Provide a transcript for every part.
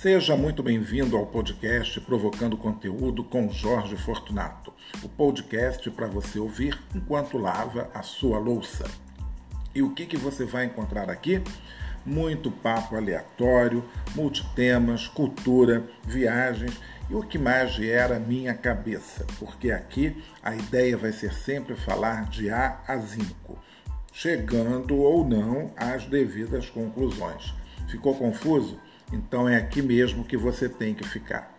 Seja muito bem-vindo ao podcast Provocando Conteúdo com Jorge Fortunato. O podcast para você ouvir enquanto lava a sua louça. E o que, que você vai encontrar aqui? Muito papo aleatório, multitemas, cultura, viagens e o que mais gera minha cabeça, porque aqui a ideia vai ser sempre falar de A a Zinco, chegando ou não às devidas conclusões. Ficou confuso? Então é aqui mesmo que você tem que ficar.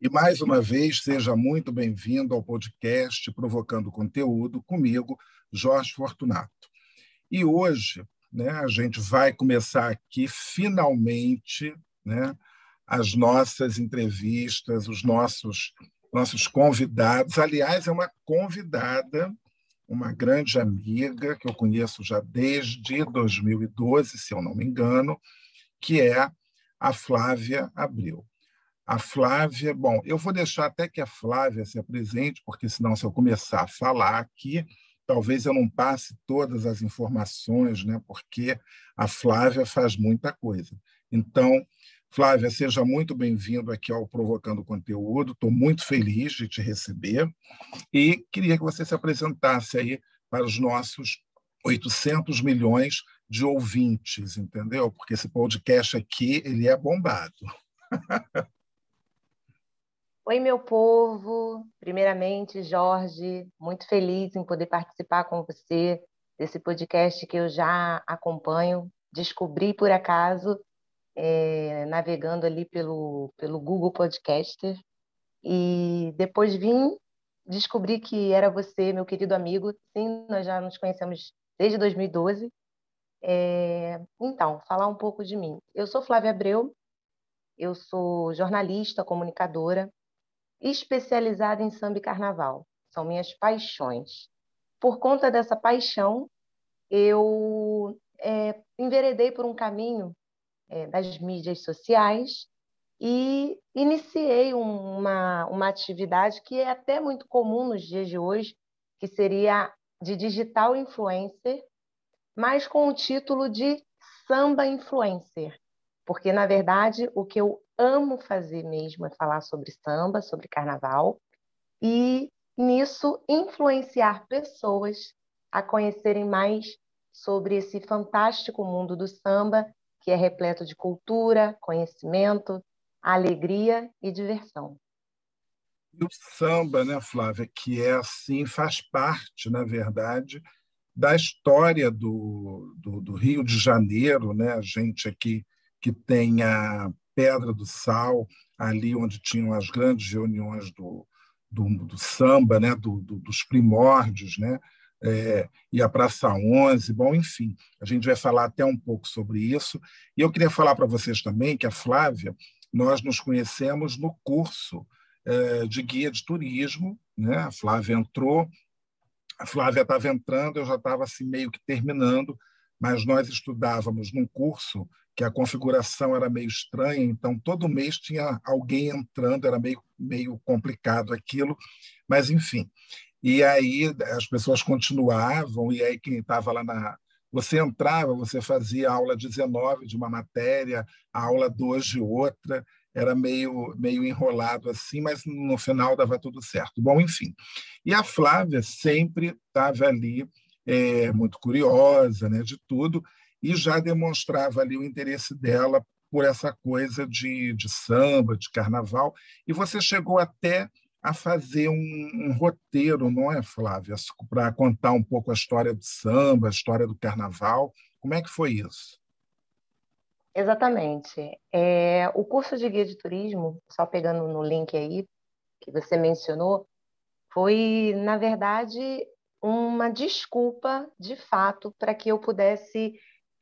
E mais uma vez, seja muito bem-vindo ao podcast Provocando Conteúdo comigo, Jorge Fortunato. E hoje, né, a gente vai começar aqui finalmente, né, as nossas entrevistas, os nossos nossos convidados. Aliás, é uma convidada uma grande amiga que eu conheço já desde 2012, se eu não me engano, que é a Flávia Abreu. A Flávia, bom, eu vou deixar até que a Flávia se apresente, porque senão, se eu começar a falar aqui, talvez eu não passe todas as informações, né? porque a Flávia faz muita coisa. Então, Flávia, seja muito bem-vindo aqui ao Provocando Conteúdo. Estou muito feliz de te receber e queria que você se apresentasse aí para os nossos 800 milhões de ouvintes, entendeu? Porque esse podcast aqui ele é bombado. Oi, meu povo. Primeiramente, Jorge, muito feliz em poder participar com você desse podcast que eu já acompanho. Descobri por acaso é, navegando ali pelo, pelo Google Podcaster e depois vim descobri que era você, meu querido amigo. Sim, nós já nos conhecemos desde 2012. É, então, falar um pouco de mim. Eu sou Flávia Abreu, eu sou jornalista, comunicadora, especializada em samba e carnaval. São minhas paixões. Por conta dessa paixão, eu é, enveredei por um caminho é, das mídias sociais e iniciei uma, uma atividade que é até muito comum nos dias de hoje, que seria de digital influencer, mas com o título de samba influencer, porque na verdade o que eu amo fazer mesmo é falar sobre samba, sobre carnaval e nisso influenciar pessoas a conhecerem mais sobre esse fantástico mundo do samba que é repleto de cultura, conhecimento, alegria e diversão. E o samba, né, Flávia, que é assim, faz parte, na verdade, da história do, do, do, Rio de Janeiro, né? A gente aqui que tem a Pedra do Sal, ali onde tinham as grandes reuniões do, do, do samba, né? Do, dos primórdios, né? É, e a Praça 11, bom, enfim, a gente vai falar até um pouco sobre isso. E eu queria falar para vocês também que a Flávia, nós nos conhecemos no curso é, de guia de turismo, né? A Flávia entrou, a Flávia estava entrando, eu já estava assim meio que terminando, mas nós estudávamos num curso que a configuração era meio estranha, então todo mês tinha alguém entrando, era meio, meio complicado aquilo, mas enfim. E aí as pessoas continuavam, e aí quem estava lá na. Você entrava, você fazia aula 19 de uma matéria, aula 2 de outra, era meio, meio enrolado assim, mas no final dava tudo certo. Bom, enfim. E a Flávia sempre estava ali, é, muito curiosa né, de tudo, e já demonstrava ali o interesse dela por essa coisa de, de samba, de carnaval, e você chegou até a fazer um, um roteiro, não é, Flávia? Para contar um pouco a história do samba, a história do carnaval. Como é que foi isso? Exatamente. É, o curso de guia de turismo, só pegando no link aí que você mencionou, foi, na verdade, uma desculpa, de fato, para que eu pudesse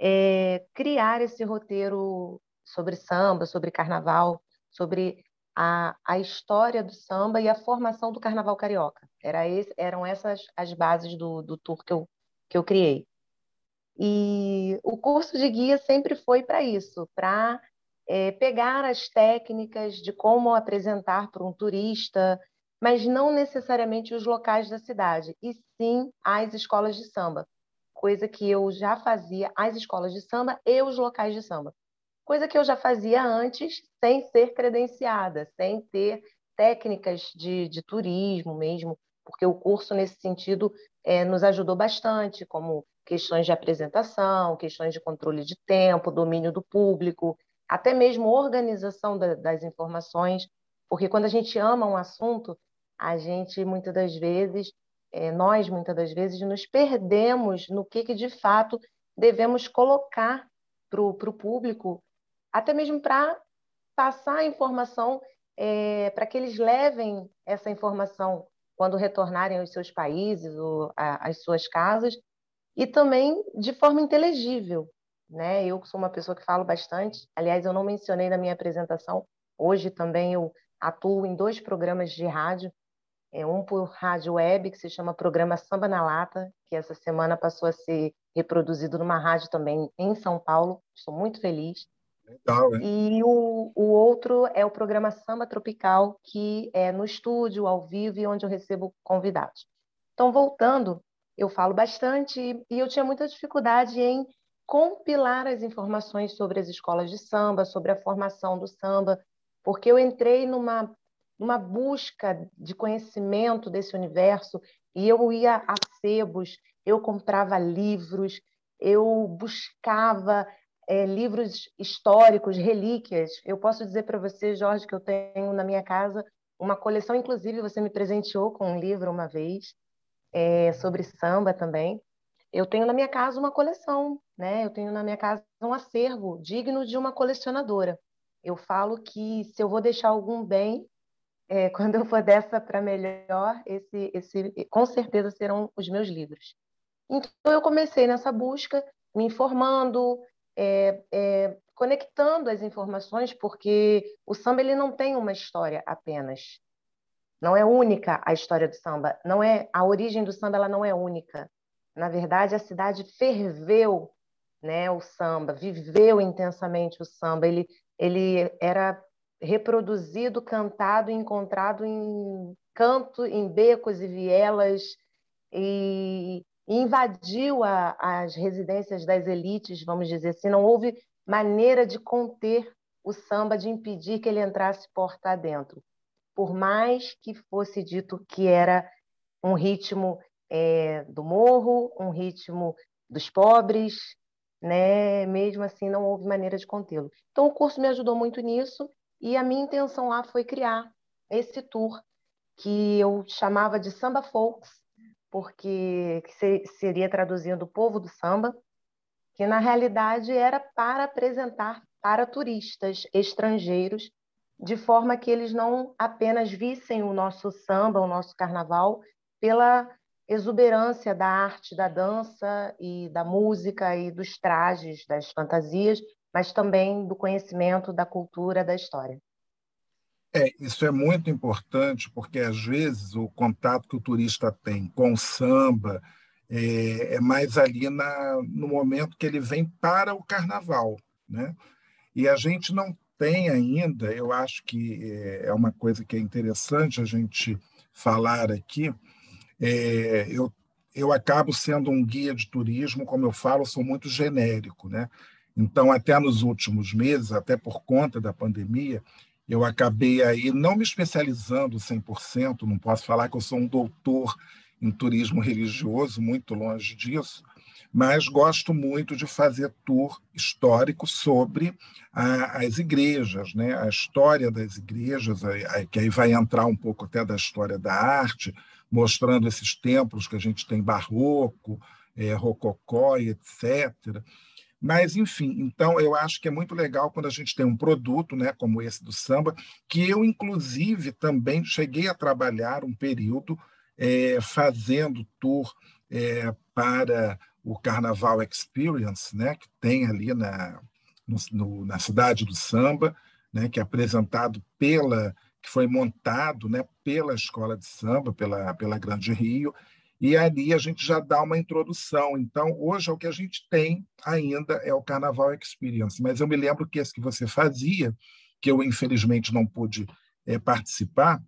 é, criar esse roteiro sobre samba, sobre carnaval, sobre a, a história do samba e a formação do carnaval carioca. Era esse, eram essas as bases do, do tour que eu, que eu criei. E o curso de guia sempre foi para isso, para é, pegar as técnicas de como apresentar para um turista, mas não necessariamente os locais da cidade, e sim as escolas de samba. coisa que eu já fazia as escolas de samba e os locais de samba. Coisa que eu já fazia antes, sem ser credenciada, sem ter técnicas de, de turismo mesmo, porque o curso, nesse sentido, é, nos ajudou bastante, como questões de apresentação, questões de controle de tempo, domínio do público, até mesmo organização da, das informações, porque quando a gente ama um assunto, a gente muitas das vezes, é, nós muitas das vezes nos perdemos no que, que de fato devemos colocar para o público, até mesmo para passar a informação é, para que eles levem essa informação quando retornarem aos seus países ou às suas casas, e também de forma inteligível. Né? Eu sou uma pessoa que falo bastante, aliás, eu não mencionei na minha apresentação, hoje também eu atuo em dois programas de rádio, é um por rádio web, que se chama Programa Samba na Lata, que essa semana passou a ser reproduzido numa rádio também em São Paulo, estou muito feliz. Hein? E o, o outro é o programa Samba Tropical, que é no estúdio, ao vivo, e onde eu recebo convidados. Então, voltando, eu falo bastante e eu tinha muita dificuldade em compilar as informações sobre as escolas de samba, sobre a formação do samba, porque eu entrei numa, numa busca de conhecimento desse universo e eu ia a sebos, eu comprava livros, eu buscava é, livros históricos, relíquias. Eu posso dizer para você, Jorge, que eu tenho na minha casa uma coleção, inclusive você me presenteou com um livro uma vez é, sobre samba também. Eu tenho na minha casa uma coleção, né? Eu tenho na minha casa um acervo digno de uma colecionadora. Eu falo que se eu vou deixar algum bem, é, quando eu for dessa para melhor, esse, esse, com certeza serão os meus livros. Então eu comecei nessa busca, me informando, é, é, conectando as informações, porque o samba ele não tem uma história apenas. Não é única a história do samba. Não é a origem do samba, ela não é única. Na verdade, a cidade ferveu, né, o samba, viveu intensamente o samba. Ele, ele era reproduzido, cantado, encontrado em canto, em becos e vielas e e invadiu a, as residências das elites, vamos dizer assim, não houve maneira de conter o samba, de impedir que ele entrasse porta adentro. Por mais que fosse dito que era um ritmo é, do morro, um ritmo dos pobres, né? mesmo assim não houve maneira de contê-lo. Então o curso me ajudou muito nisso e a minha intenção lá foi criar esse tour que eu chamava de Samba Folks, porque seria traduzindo o povo do samba, que na realidade era para apresentar para turistas estrangeiros, de forma que eles não apenas vissem o nosso samba, o nosso carnaval, pela exuberância da arte, da dança e da música e dos trajes, das fantasias, mas também do conhecimento, da cultura, da história. É, isso é muito importante, porque às vezes o contato que o turista tem com o samba é, é mais ali na, no momento que ele vem para o carnaval. Né? E a gente não tem ainda, eu acho que é, é uma coisa que é interessante a gente falar aqui. É, eu, eu acabo sendo um guia de turismo, como eu falo, sou muito genérico. Né? Então, até nos últimos meses, até por conta da pandemia, eu acabei aí não me especializando 100%, não posso falar que eu sou um doutor em turismo religioso, muito longe disso, mas gosto muito de fazer tour histórico sobre a, as igrejas, né? a história das igrejas, a, a, que aí vai entrar um pouco até da história da arte, mostrando esses templos que a gente tem barroco, é, rococó, etc. Mas, enfim, então eu acho que é muito legal quando a gente tem um produto, né, como esse do samba, que eu, inclusive, também cheguei a trabalhar um período é, fazendo tour é, para o Carnaval Experience, né, que tem ali na, no, na cidade do samba, né, que é apresentado pela que foi montado né, pela escola de samba, pela, pela Grande Rio, e ali a gente já dá uma introdução. Então, hoje, é o que a gente tem ainda é o Carnaval Experience. Mas eu me lembro que esse que você fazia, que eu infelizmente não pude é, participar,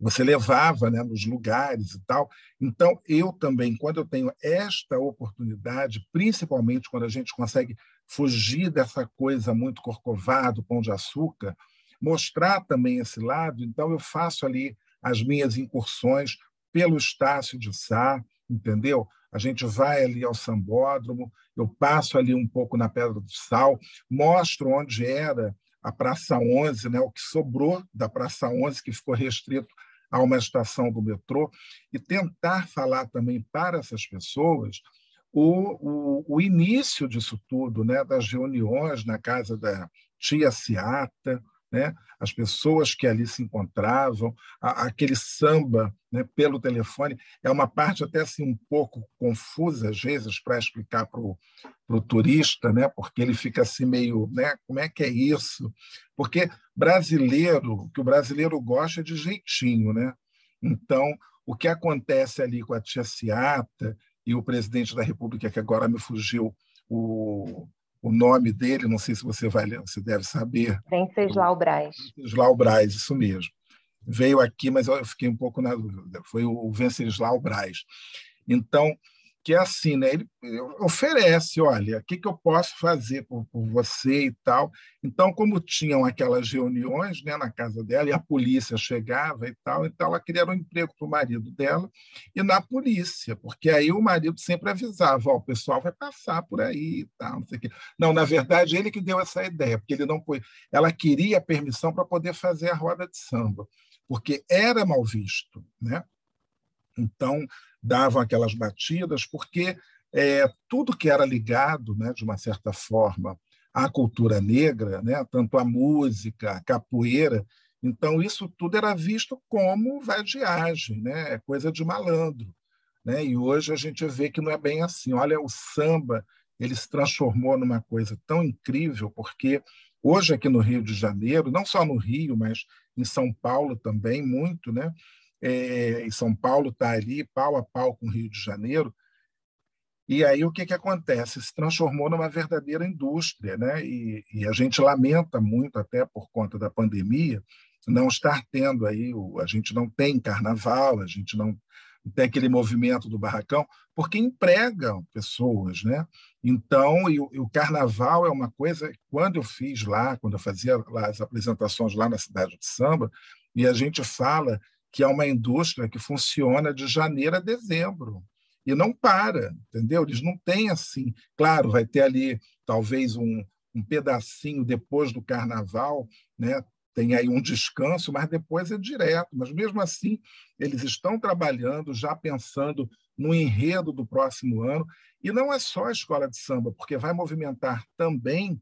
você levava né, nos lugares e tal. Então, eu também, quando eu tenho esta oportunidade, principalmente quando a gente consegue fugir dessa coisa muito corcovado, pão de açúcar, mostrar também esse lado, então eu faço ali as minhas incursões pelo Estácio de Sá, entendeu? A gente vai ali ao Sambódromo, eu passo ali um pouco na Pedra do Sal, mostro onde era a Praça 11, né, o que sobrou da Praça 11, que ficou restrito a uma estação do metrô, e tentar falar também para essas pessoas o, o, o início disso tudo, né, das reuniões na casa da tia Ciata, né? as pessoas que ali se encontravam, a, aquele samba né, pelo telefone, é uma parte até assim um pouco confusa às vezes para explicar para o turista, né, porque ele fica assim meio, né, como é que é isso? Porque brasileiro, o que o brasileiro gosta é de jeitinho, né? Então, o que acontece ali com a tia Ciata e o presidente da República, que agora me fugiu o, o nome dele, não sei se você vai você deve saber. Venceslau Braz. Venceslau Braz, isso mesmo. Veio aqui, mas eu fiquei um pouco na dúvida. Foi o Venceslau Braz. Então, que é assim, né? Ele oferece, olha, o que, que eu posso fazer por, por, você e tal. Então, como tinham aquelas reuniões né, na casa dela e a polícia chegava e tal, então ela queria um emprego para o marido dela e na polícia, porque aí o marido sempre avisava, o pessoal vai passar por aí e tal, não sei o quê. Não, na verdade, ele que deu essa ideia, porque ele não foi. Ela queria permissão para poder fazer a roda de samba, porque era mal visto, né? Então, davam aquelas batidas, porque é, tudo que era ligado, né, de uma certa forma, à cultura negra, né, tanto a música, a capoeira, então isso tudo era visto como vadiagem, né, é coisa de malandro. Né? E hoje a gente vê que não é bem assim. Olha, o samba ele se transformou numa coisa tão incrível, porque hoje aqui no Rio de Janeiro, não só no Rio, mas em São Paulo também, muito, né? É, em São Paulo está ali pau a pau com o Rio de Janeiro. E aí o que, que acontece? Se transformou numa verdadeira indústria, né? E, e, a gente lamenta muito, até por conta da pandemia, não estar tendo aí, a gente não tem carnaval, a gente não tem aquele movimento do barracão, porque empregam pessoas, né? Então, e o, e o, carnaval é uma coisa, quando eu fiz lá, quando eu fazia lá as apresentações lá na cidade de samba, e a gente fala que é uma indústria que funciona de janeiro a dezembro e não para, entendeu? Eles não têm assim. Claro, vai ter ali talvez um, um pedacinho depois do carnaval, né? tem aí um descanso, mas depois é direto. Mas mesmo assim, eles estão trabalhando, já pensando no enredo do próximo ano. E não é só a escola de samba, porque vai movimentar também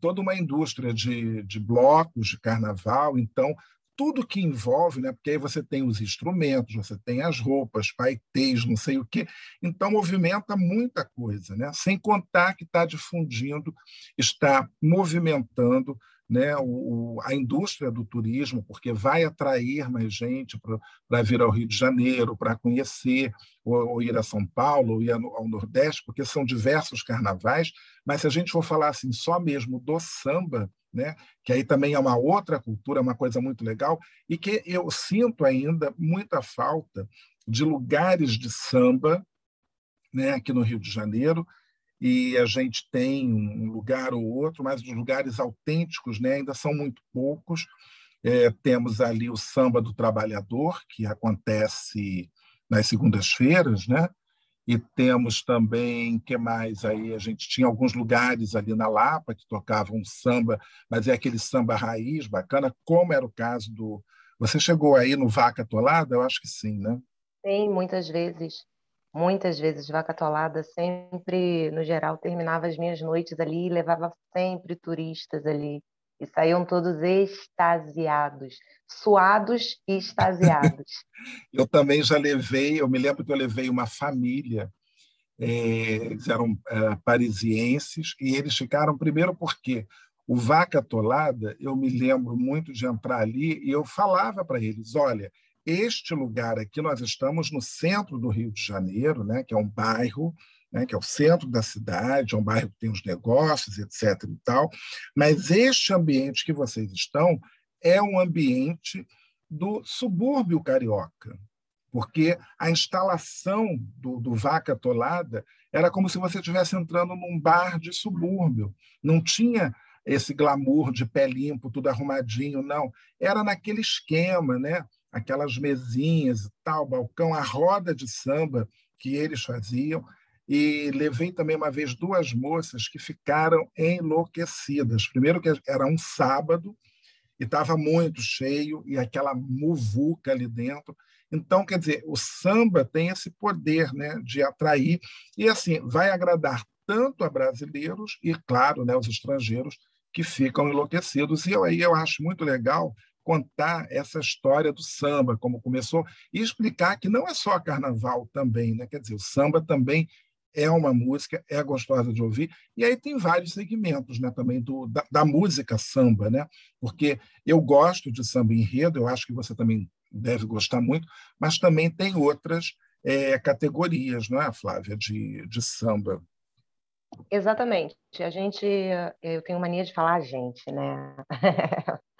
toda uma indústria de, de blocos de carnaval. Então, tudo que envolve, né? porque aí você tem os instrumentos, você tem as roupas, paetês, não sei o quê, então movimenta muita coisa, né? sem contar que está difundindo, está movimentando né, o, a indústria do turismo, porque vai atrair mais gente para vir ao Rio de Janeiro, para conhecer, ou, ou, ir a São Paulo, ou ir ao Nordeste, porque são diversos carnavais, mas se a gente for falar assim só mesmo do samba, né, que aí também é uma outra cultura, uma coisa muito legal, e que eu sinto ainda muita falta de lugares de samba né, aqui no Rio de Janeiro, e a gente tem um lugar ou outro, mas os lugares autênticos né, ainda são muito poucos. É, temos ali o Samba do Trabalhador, que acontece nas segundas-feiras, né? E temos também, que mais aí? A gente tinha alguns lugares ali na Lapa que tocavam samba, mas é aquele samba raiz, bacana, como era o caso do. Você chegou aí no Vaca Tolada? Eu acho que sim, né? Sim, muitas vezes muitas vezes vaca atolada, sempre, no geral, terminava as minhas noites ali e levava sempre turistas ali. E saíam todos extasiados, suados e extasiados. eu também já levei, eu me lembro que eu levei uma família, é, eles eram é, parisienses, e eles ficaram, primeiro porque o Vaca Atolada, eu me lembro muito de entrar ali e eu falava para eles: olha, este lugar aqui, nós estamos no centro do Rio de Janeiro, né, que é um bairro, né, que é o centro da cidade, é um bairro que tem os negócios, etc. e tal, mas este ambiente que vocês estão é um ambiente do subúrbio carioca, porque a instalação do, do Vaca Tolada era como se você estivesse entrando num bar de subúrbio. Não tinha esse glamour de pé limpo, tudo arrumadinho, não. Era naquele esquema, né? Aquelas mesinhas tal, balcão, a roda de samba que eles faziam. E levei também uma vez duas moças que ficaram enlouquecidas. Primeiro que era um sábado e estava muito cheio e aquela muvuca ali dentro. Então, quer dizer, o samba tem esse poder né, de atrair e, assim, vai agradar tanto a brasileiros e, claro, né, os estrangeiros que ficam enlouquecidos. E aí eu acho muito legal contar essa história do samba, como começou, e explicar que não é só carnaval também, né? quer dizer, o samba também é uma música, é gostosa de ouvir, e aí tem vários segmentos né, também do, da, da música samba, né? porque eu gosto de samba enredo, eu acho que você também deve gostar muito, mas também tem outras é, categorias, não é, Flávia, de, de samba. Exatamente. A gente, eu tenho mania de falar a gente, né?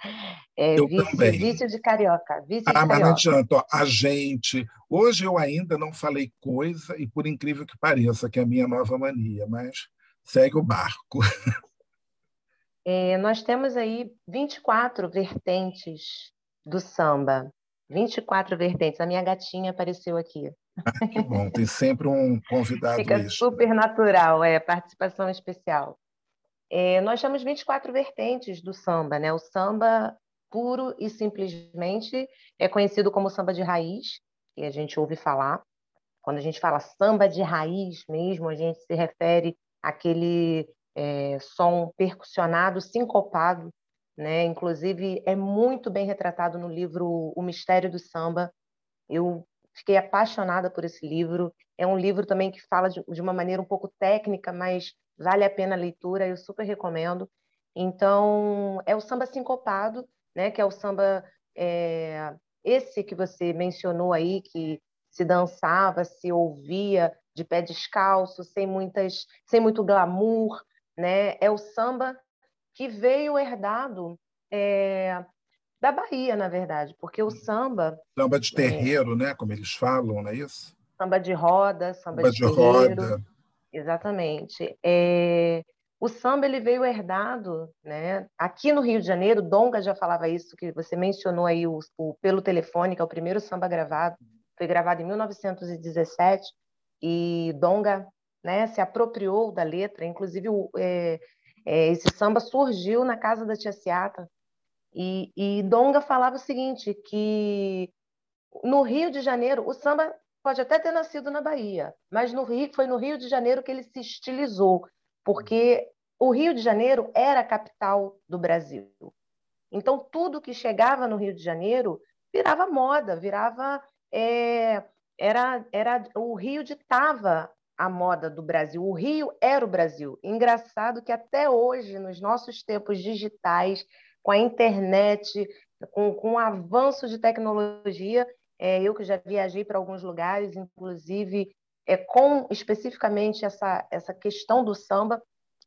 É, eu também. Vice de carioca. Vice ah, de mas não adianta. Ó, a gente. Hoje eu ainda não falei coisa, e por incrível que pareça, que é a minha nova mania, mas segue o barco. É, nós temos aí 24 vertentes do samba. 24 vertentes. A minha gatinha apareceu aqui. Ah, que bom, tem sempre um convidado. Fica extra. super natural, é participação especial. É, nós temos 24 vertentes do samba, né? O samba puro e simplesmente é conhecido como samba de raiz, que a gente ouve falar. Quando a gente fala samba de raiz mesmo, a gente se refere àquele é, som percussionado, sincopado, né? Inclusive é muito bem retratado no livro O Mistério do Samba. Eu fiquei apaixonada por esse livro. É um livro também que fala de, de uma maneira um pouco técnica, mas vale a pena a leitura, eu super recomendo. Então, é o samba sincopado, né, que é o samba é, esse que você mencionou aí, que se dançava, se ouvia de pé descalço, sem muitas, sem muito glamour, né? É o samba que veio herdado é, da Bahia, na verdade, porque o samba samba de terreiro, é, né, como eles falam, não é isso? Samba de roda, samba, samba de, de roda. Exatamente. É, o samba ele veio herdado, né? Aqui no Rio de Janeiro, Donga já falava isso que você mencionou aí o, o pelo telefone, que é o primeiro samba gravado, foi gravado em 1917 e Donga, né, se apropriou da letra. Inclusive o, é, é, esse samba surgiu na casa da Tia Ciata e, e Donga falava o seguinte que no Rio de Janeiro o samba pode até ter nascido na Bahia, mas no Rio, foi no Rio de Janeiro que ele se estilizou, porque o Rio de Janeiro era a capital do Brasil. Então, tudo que chegava no Rio de Janeiro virava moda, virava. É, era, era O Rio ditava a moda do Brasil. O Rio era o Brasil. Engraçado que até hoje, nos nossos tempos digitais, com a internet, com, com o avanço de tecnologia, é, eu que já viajei para alguns lugares, inclusive é, com especificamente essa, essa questão do samba,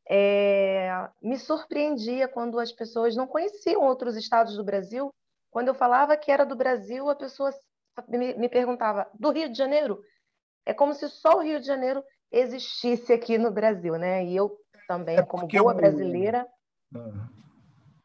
é, me surpreendia quando as pessoas não conheciam outros estados do Brasil. Quando eu falava que era do Brasil, a pessoa me, me perguntava: do Rio de Janeiro? É como se só o Rio de Janeiro existisse aqui no Brasil, né? E eu também, é como boa brasileira, ah.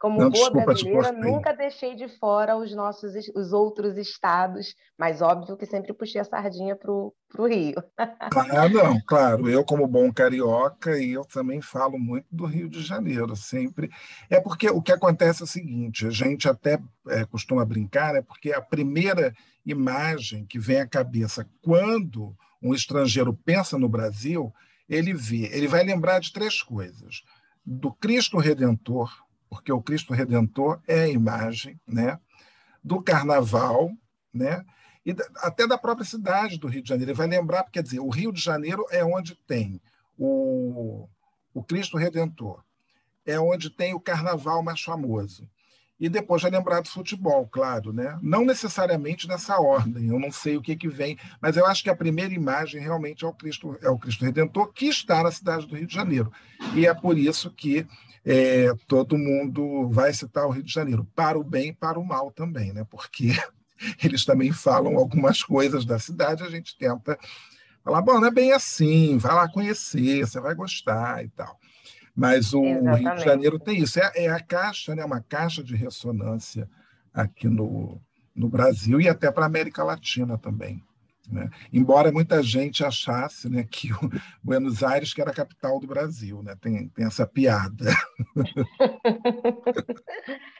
Como Não, boa desculpa, brasileira, nunca deixei de fora os nossos os outros estados, mas óbvio que sempre puxei a sardinha para o Rio. Ah, não, claro. Eu, como bom carioca, e eu também falo muito do Rio de Janeiro, sempre. É porque o que acontece é o seguinte: a gente até é, costuma brincar, é porque a primeira imagem que vem à cabeça quando um estrangeiro pensa no Brasil, ele vê, ele vai lembrar de três coisas: do Cristo Redentor porque o Cristo Redentor é a imagem né, do carnaval, né, e até da própria cidade do Rio de Janeiro. Ele vai lembrar, quer dizer, o Rio de Janeiro é onde tem o, o Cristo Redentor, é onde tem o carnaval mais famoso. e depois vai lembrar do futebol, claro, né? Não necessariamente nessa ordem, eu não sei o que, que vem, mas eu acho que a primeira imagem realmente é o Cristo, é o Cristo Redentor que está na cidade do Rio de Janeiro. E é por isso que é, todo mundo vai citar o Rio de Janeiro, para o bem e para o mal também, né? Porque eles também falam algumas coisas da cidade, a gente tenta falar, bom, não é bem assim, vai lá conhecer, você vai gostar e tal. Mas o Exatamente. Rio de Janeiro tem isso. É, é, a caixa, né, uma caixa de ressonância aqui no, no Brasil e até para a América Latina também. Né? Embora muita gente achasse né, que o Buenos Aires que era a capital do Brasil, né? tem, tem essa piada.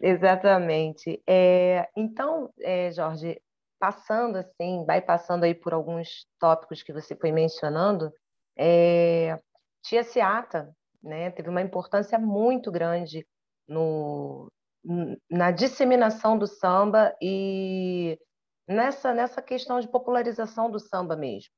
Exatamente. É, então, é, Jorge, passando assim, vai passando aí por alguns tópicos que você foi mencionando, é, Tia Seata né, teve uma importância muito grande no, na disseminação do samba e nessa, nessa questão de popularização do samba mesmo,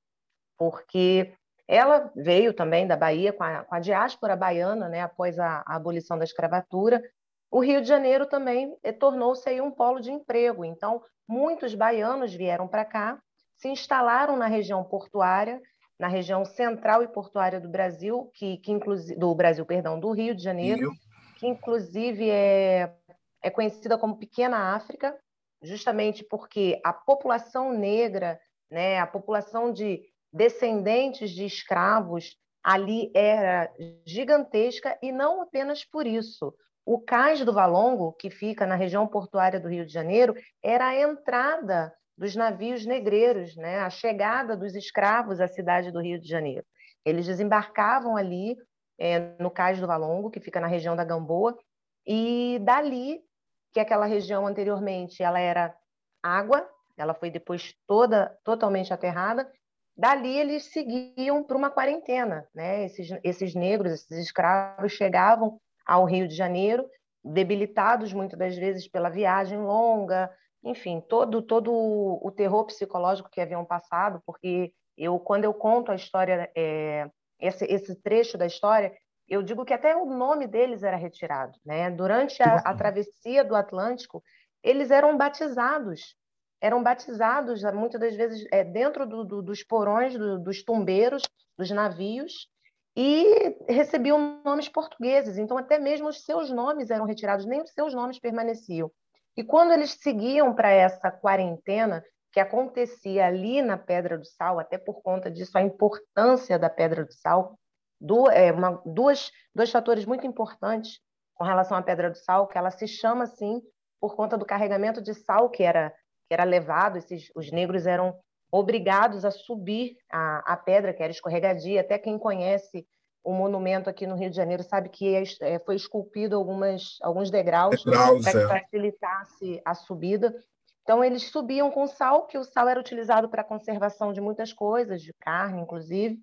porque ela veio também da Bahia com a, com a diáspora baiana, né, após a, a, abolição da escravatura. O Rio de Janeiro também eh, tornou-se um polo de emprego, então muitos baianos vieram para cá, se instalaram na região portuária na região central e portuária do Brasil, que, que inclusive do Brasil, perdão, do Rio de Janeiro, Rio. que inclusive é, é conhecida como Pequena África, justamente porque a população negra, né, a população de descendentes de escravos ali era gigantesca e não apenas por isso. O cais do Valongo, que fica na região portuária do Rio de Janeiro, era a entrada dos navios negreiros, né? a chegada dos escravos à cidade do Rio de Janeiro. Eles desembarcavam ali é, no Cais do Valongo, que fica na região da Gamboa, e dali, que aquela região anteriormente ela era água, ela foi depois toda totalmente aterrada, dali eles seguiam para uma quarentena. Né? Esses, esses negros, esses escravos chegavam ao Rio de Janeiro, debilitados muitas das vezes pela viagem longa, enfim, todo todo o terror psicológico que haviam passado, porque eu quando eu conto a história, é, esse, esse trecho da história, eu digo que até o nome deles era retirado, né? Durante a, a travessia do Atlântico, eles eram batizados, eram batizados muitas das vezes é, dentro do, do, dos porões, do, dos tumbeiros, dos navios, e recebiam nomes portugueses. Então, até mesmo os seus nomes eram retirados, nem os seus nomes permaneciam. E quando eles seguiam para essa quarentena, que acontecia ali na Pedra do Sal, até por conta disso, a importância da Pedra do Sal, do, é, uma, duas, dois fatores muito importantes com relação à Pedra do Sal, que ela se chama assim por conta do carregamento de sal que era, que era levado, esses, os negros eram obrigados a subir a, a pedra, que era escorregadia, até quem conhece o monumento aqui no Rio de Janeiro sabe que é, é foi esculpido algumas, alguns degraus, degraus para que é. facilitasse a subida. Então, eles subiam com sal, que o sal era utilizado para a conservação de muitas coisas, de carne, inclusive.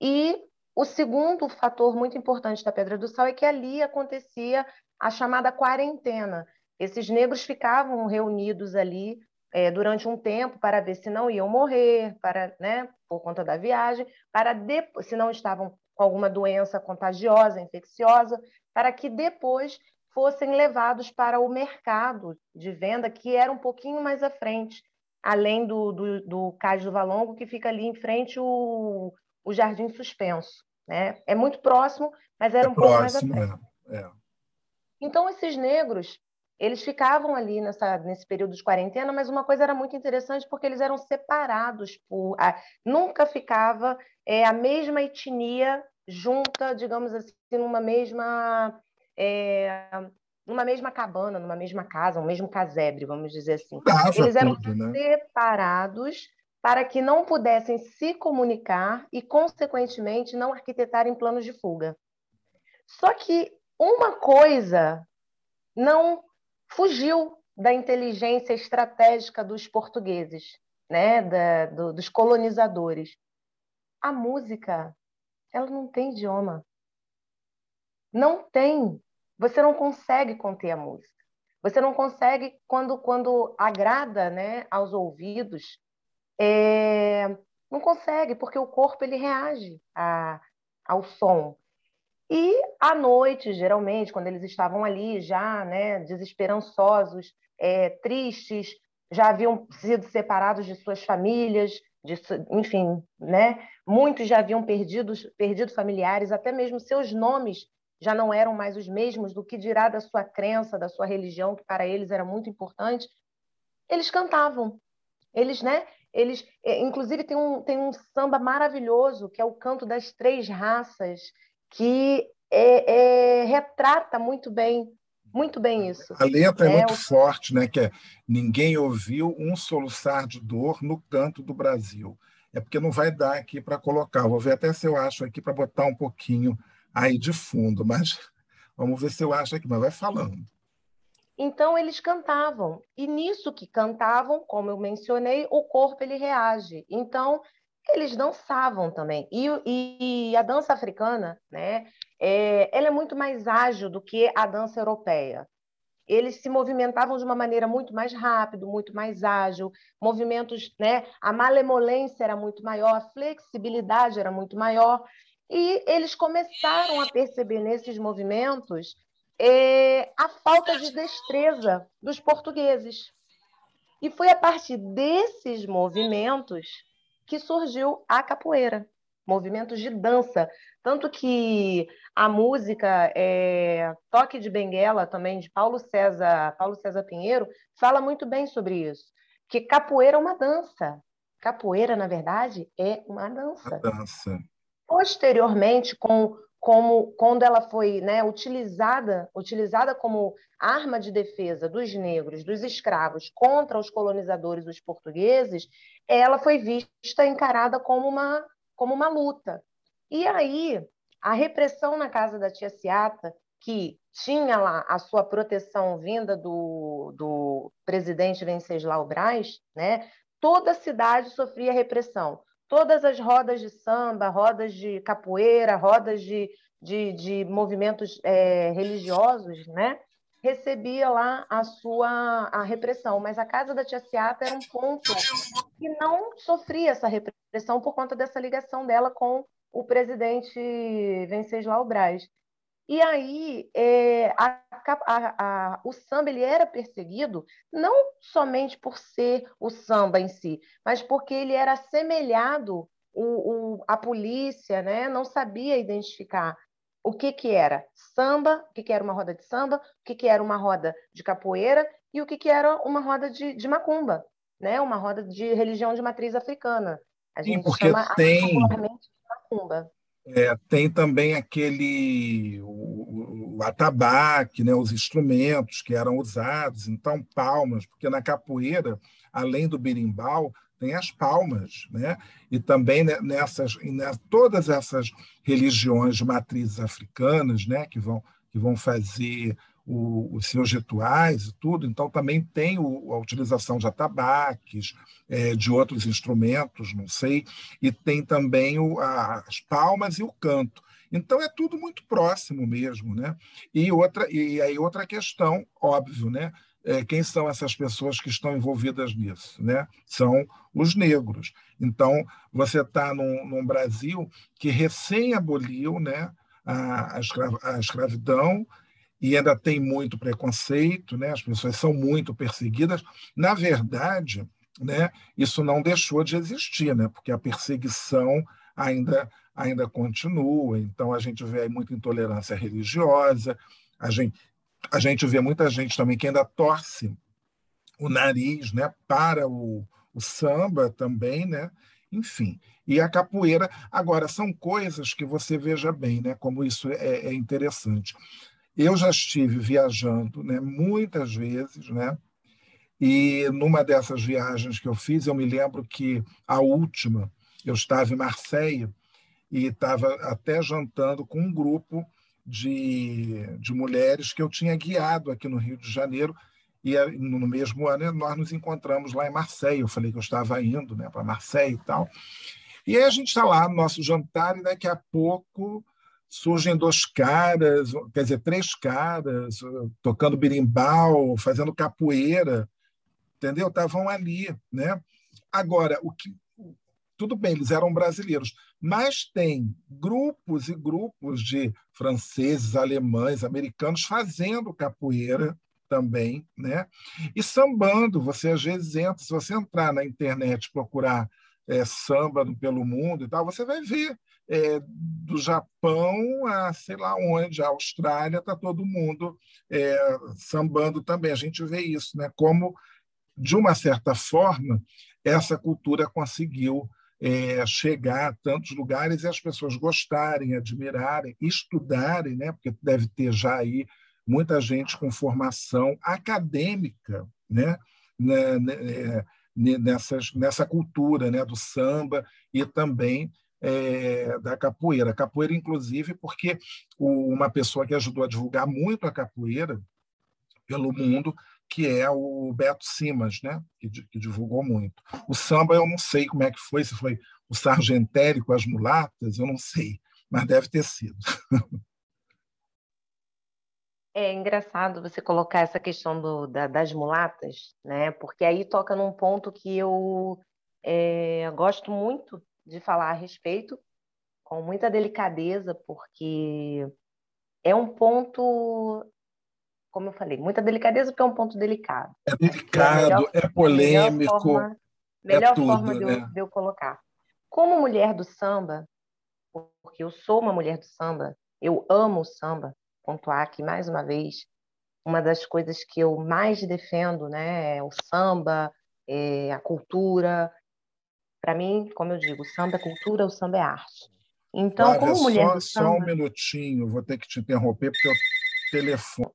E o segundo fator muito importante da Pedra do Sal é que ali acontecia a chamada quarentena. Esses negros ficavam reunidos ali é, durante um tempo para ver se não iam morrer, para, né, por conta da viagem, para depois, se não estavam com alguma doença contagiosa, infecciosa, para que depois fossem levados para o mercado de venda, que era um pouquinho mais à frente, além do, do, do Cais do Valongo, que fica ali em frente o, o Jardim Suspenso. Né? É muito próximo, mas era é um próximo, pouco mais à. É, é. Então, esses negros, eles ficavam ali nessa, nesse período de quarentena, mas uma coisa era muito interessante porque eles eram separados por. nunca ficava é, a mesma etnia junta, digamos assim, numa mesma é, numa mesma cabana, numa mesma casa, um mesmo casebre, vamos dizer assim. Eles eram tudo, né? separados para que não pudessem se comunicar e, consequentemente, não arquitetarem planos de fuga. Só que uma coisa não fugiu da inteligência estratégica dos portugueses, né, da, do, dos colonizadores. A música ela não tem idioma. Não tem. Você não consegue conter a música. Você não consegue, quando, quando agrada né, aos ouvidos, é... não consegue, porque o corpo ele reage a, ao som. E à noite, geralmente, quando eles estavam ali já, né, desesperançosos, é, tristes, já haviam sido separados de suas famílias, de, enfim, né? Muitos já haviam perdido, perdido familiares, até mesmo seus nomes já não eram mais os mesmos, do que dirá da sua crença, da sua religião, que para eles era muito importante. Eles cantavam. Eles, né? Eles, é, inclusive, tem um, tem um samba maravilhoso, que é o Canto das Três Raças, que é, é, retrata muito bem muito bem isso. A letra é, é muito o... forte, né? Que é ninguém ouviu um soluçar de dor no canto do Brasil. É porque não vai dar aqui para colocar. Vou ver até se eu acho aqui para botar um pouquinho aí de fundo, mas vamos ver se eu acho aqui, mas vai falando. Então eles cantavam e nisso que cantavam, como eu mencionei, o corpo ele reage. Então eles dançavam também. E, e, e a dança africana, né? é, ela é muito mais ágil do que a dança europeia. Eles se movimentavam de uma maneira muito mais rápida, muito mais ágil, movimentos, né? A malemolência era muito maior, a flexibilidade era muito maior, e eles começaram a perceber nesses movimentos é, a falta de destreza dos portugueses. E foi a partir desses movimentos que surgiu a capoeira movimentos de dança. Tanto que a música é, Toque de Benguela, também de Paulo César, Paulo César Pinheiro, fala muito bem sobre isso. Que capoeira é uma dança. Capoeira, na verdade, é uma dança. dança. Posteriormente, com como quando ela foi né, utilizada, utilizada como arma de defesa dos negros, dos escravos contra os colonizadores, os portugueses, ela foi vista encarada como uma como uma luta. E aí, a repressão na casa da tia Ciata, que tinha lá a sua proteção vinda do, do presidente Venceslau Braz, né? toda a cidade sofria repressão. Todas as rodas de samba, rodas de capoeira, rodas de, de, de movimentos é, religiosos, né? recebia lá a sua a repressão, mas a casa da tia Ciata era um ponto que não sofria essa repressão por conta dessa ligação dela com o presidente Venceslau Braz. E aí é, a, a, a, o samba ele era perseguido não somente por ser o samba em si, mas porque ele era assemelhado o, o, a polícia né, não sabia identificar o que, que era samba, o que, que era uma roda de samba, o que, que era uma roda de capoeira e o que, que era uma roda de, de macumba, né? uma roda de religião de matriz africana. A gente Sim, porque chama tem... macumba. É, tem também aquele o, o atabaque, né, os instrumentos que eram usados, então palmas, porque na capoeira, além do berimbau, tem as palmas, né? E também nessas, nessas todas essas religiões de matrizes africanas, né, que vão que vão fazer o, os seus rituais e tudo, então também tem o, a utilização de atabaques, é, de outros instrumentos, não sei, e tem também o, a, as palmas e o canto. Então é tudo muito próximo mesmo, né? E outra e aí outra questão, óbvio, né? é, quem são essas pessoas que estão envolvidas nisso? Né? São os negros. Então, você está num, num, Brasil que recém aboliu né, a, a, escrav a, escravidão e ainda tem muito preconceito, né? as pessoas são muito perseguidas. Na verdade, né, isso não deixou de existir, né? porque a perseguição ainda, ainda continua. Então, a gente vê muita intolerância religiosa, a gente, a gente vê muita gente também que ainda torce o nariz né, para o, o samba também, né? enfim. E a capoeira, agora, são coisas que você veja bem, né, como isso é, é interessante. Eu já estive viajando né, muitas vezes, né? E numa dessas viagens que eu fiz, eu me lembro que a última, eu estava em Marseille e estava até jantando com um grupo de, de mulheres que eu tinha guiado aqui no Rio de Janeiro. E eh, no mesmo ano nós nos encontramos lá em Marseille. Eu falei que eu estava indo né, para Marseille e tal. E aí a gente está lá no nosso jantar e daqui a pouco surgem dois caras, quer dizer, três caras, tocando birimbau, fazendo capoeira, entendeu? Estavam ali, né? Agora, o que tudo bem, eles eram brasileiros, mas tem grupos e grupos de franceses, alemães, americanos fazendo capoeira também, né? E sambando, você às vezes entra, se você entrar na internet procurar é, samba pelo mundo e tal, você vai ver é, do Japão a sei lá onde, a Austrália, está todo mundo é, sambando também. A gente vê isso, né? Como de uma certa forma essa cultura conseguiu é, chegar a tantos lugares e as pessoas gostarem, admirarem, estudarem, né? Porque deve ter já aí muita gente com formação acadêmica, né? né, é, nessas, nessa cultura né, do samba e também é, da capoeira. Capoeira, inclusive, porque o, uma pessoa que ajudou a divulgar muito a capoeira pelo mundo, que é o Beto Simas, né? que, que divulgou muito. O samba, eu não sei como é que foi, se foi o Sargentério com as mulatas, eu não sei, mas deve ter sido. É engraçado você colocar essa questão do, da, das mulatas, né? Porque aí toca num ponto que eu é, gosto muito de falar a respeito, com muita delicadeza, porque é um ponto, como eu falei, muita delicadeza porque é um ponto delicado. É delicado, é, melhor, é polêmico. Melhor forma, melhor é tudo, forma de, né? eu, de eu colocar. Como mulher do samba, porque eu sou uma mulher do samba, eu amo o samba, pontuar aqui mais uma vez, uma das coisas que eu mais defendo, né, é o samba, é a cultura. Para mim, como eu digo, o samba é cultura, o samba é arte. Então, Flávia, como mulher só, do samba... Só um minutinho, vou ter que te interromper, porque o telefone...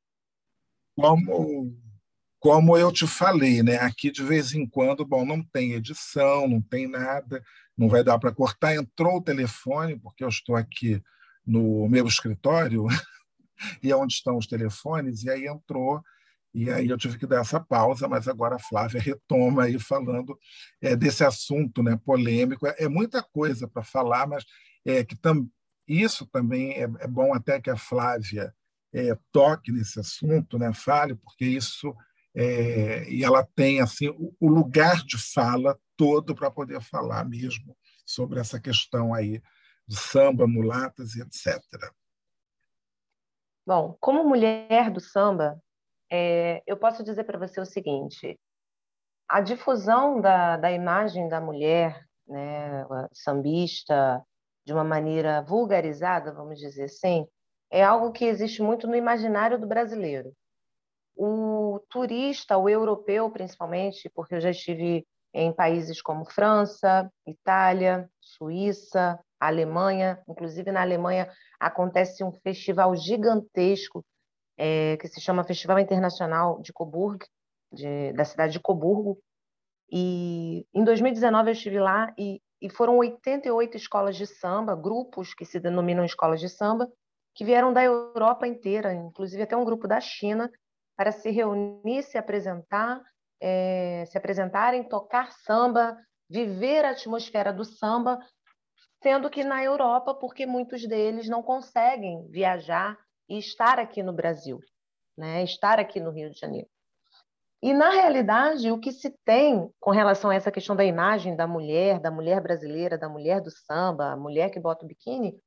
Como, como eu te falei, né? aqui de vez em quando, bom, não tem edição, não tem nada, não vai dar para cortar. Entrou o telefone, porque eu estou aqui no meu escritório, e onde estão os telefones, e aí entrou, e aí eu tive que dar essa pausa, mas agora a Flávia retoma aí falando é, desse assunto né, polêmico. É, é muita coisa para falar, mas é que tam, isso também é, é, bom até que a Flávia é, toque nesse assunto, né, fale, porque isso é, e ela tem assim o, o lugar de fala todo para poder falar mesmo sobre essa questão aí de samba, mulatas e etc. Bom, como mulher do samba, é, eu posso dizer para você o seguinte: a difusão da, da imagem da mulher, né, sambista, de uma maneira vulgarizada, vamos dizer assim, é algo que existe muito no imaginário do brasileiro. O turista, o europeu principalmente, porque eu já estive em países como França, Itália, Suíça, Alemanha, inclusive na Alemanha acontece um festival gigantesco é, que se chama Festival Internacional de Coburg, de, da cidade de Coburgo. E em 2019 eu estive lá e, e foram 88 escolas de samba, grupos que se denominam escolas de samba, que vieram da Europa inteira, inclusive até um grupo da China, para se reunir, se apresentar, é, se apresentarem, tocar samba, viver a atmosfera do samba sendo que na Europa, porque muitos deles não conseguem viajar e estar aqui no Brasil, né? estar aqui no Rio de Janeiro. E, na realidade, o que se tem com relação a essa questão da imagem da mulher, da mulher brasileira, da mulher do samba, a mulher que bota o biquíni,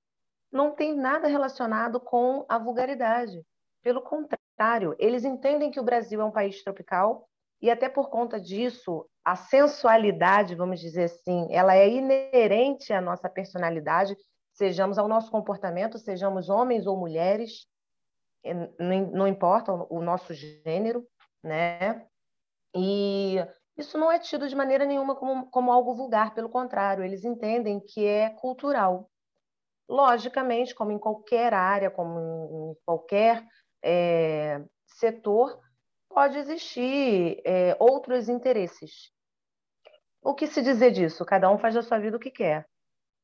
não tem nada relacionado com a vulgaridade. Pelo contrário, eles entendem que o Brasil é um país tropical e, até por conta disso, a sensualidade, vamos dizer assim, ela é inerente à nossa personalidade, sejamos ao nosso comportamento, sejamos homens ou mulheres, não importa o nosso gênero, né? E isso não é tido de maneira nenhuma como, como algo vulgar, pelo contrário, eles entendem que é cultural. Logicamente, como em qualquer área, como em qualquer é, setor, pode existir é, outros interesses. O que se dizer disso? Cada um faz da sua vida o que quer.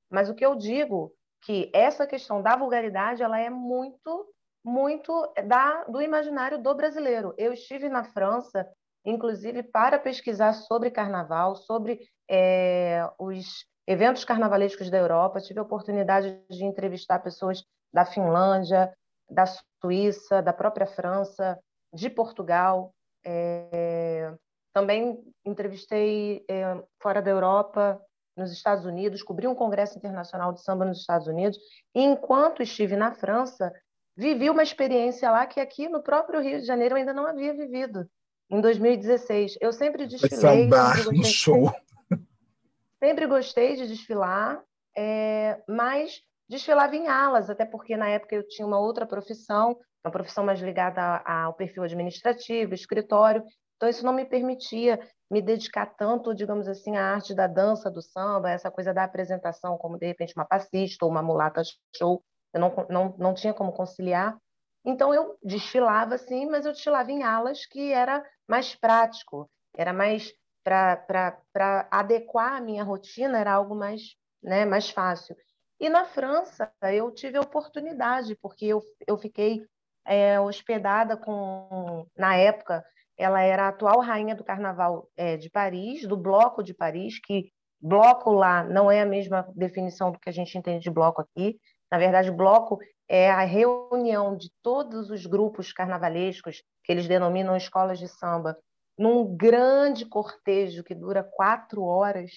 Mas o que eu digo que essa questão da vulgaridade ela é muito, muito da, do imaginário do brasileiro. Eu estive na França, inclusive para pesquisar sobre carnaval, sobre é, os eventos carnavalescos da Europa. Tive a oportunidade de entrevistar pessoas da Finlândia, da Suíça, da própria França, de Portugal. É, também entrevistei é, fora da Europa nos Estados Unidos, cobri um congresso internacional de samba nos Estados Unidos, e enquanto estive na França, vivi uma experiência lá que aqui no próprio Rio de Janeiro eu ainda não havia vivido, em 2016. Eu sempre desfilei. Sambar no show. Sempre gostei de desfilar, é, mas desfilava em alas, até porque na época eu tinha uma outra profissão, uma profissão mais ligada ao perfil administrativo, escritório, então isso não me permitia me dedicar tanto, digamos assim, à arte da dança, do samba, essa coisa da apresentação, como de repente uma passista ou uma mulata show, eu não, não, não tinha como conciliar. Então eu desfilava sim, mas eu desfilava em alas que era mais prático, era mais para adequar a minha rotina, era algo mais, né, mais fácil. E na França eu tive a oportunidade, porque eu, eu fiquei é, hospedada com, na época, ela era a atual rainha do Carnaval é, de Paris, do Bloco de Paris, que bloco lá não é a mesma definição do que a gente entende de bloco aqui. Na verdade, bloco é a reunião de todos os grupos carnavalescos, que eles denominam escolas de samba, num grande cortejo que dura quatro horas.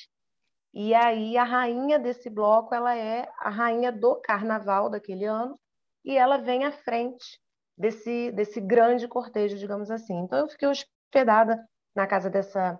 E aí a rainha desse bloco ela é a rainha do carnaval daquele ano e ela vem à frente desse, desse grande cortejo, digamos assim. Então, eu fiquei hospedada na casa dessa,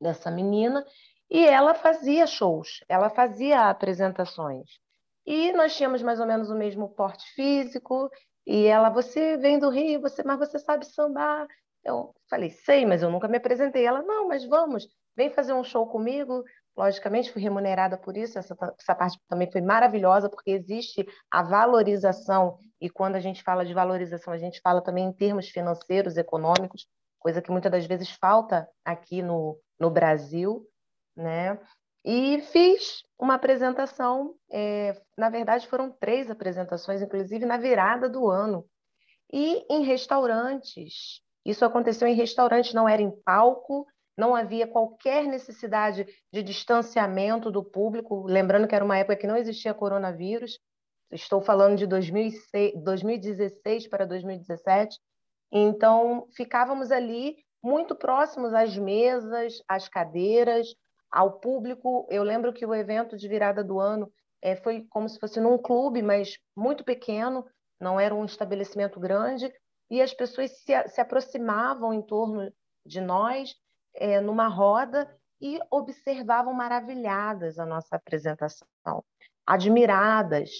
dessa menina e ela fazia shows, ela fazia apresentações. E nós tínhamos mais ou menos o mesmo porte físico. E ela, você vem do Rio, você, mas você sabe sambar. Eu falei, sei, mas eu nunca me apresentei. Ela, não, mas vamos, vem fazer um show comigo. Logicamente, fui remunerada por isso, essa, essa parte também foi maravilhosa, porque existe a valorização, e quando a gente fala de valorização, a gente fala também em termos financeiros, econômicos, coisa que muitas das vezes falta aqui no, no Brasil, né? E fiz uma apresentação, é, na verdade foram três apresentações, inclusive na virada do ano, e em restaurantes. Isso aconteceu em restaurantes, não era em palco, não havia qualquer necessidade de distanciamento do público, lembrando que era uma época que não existia coronavírus, estou falando de 2006, 2016 para 2017, então ficávamos ali muito próximos às mesas, às cadeiras, ao público. Eu lembro que o evento de virada do ano é, foi como se fosse num clube, mas muito pequeno, não era um estabelecimento grande, e as pessoas se, se aproximavam em torno de nós é, numa roda e observavam maravilhadas a nossa apresentação, admiradas.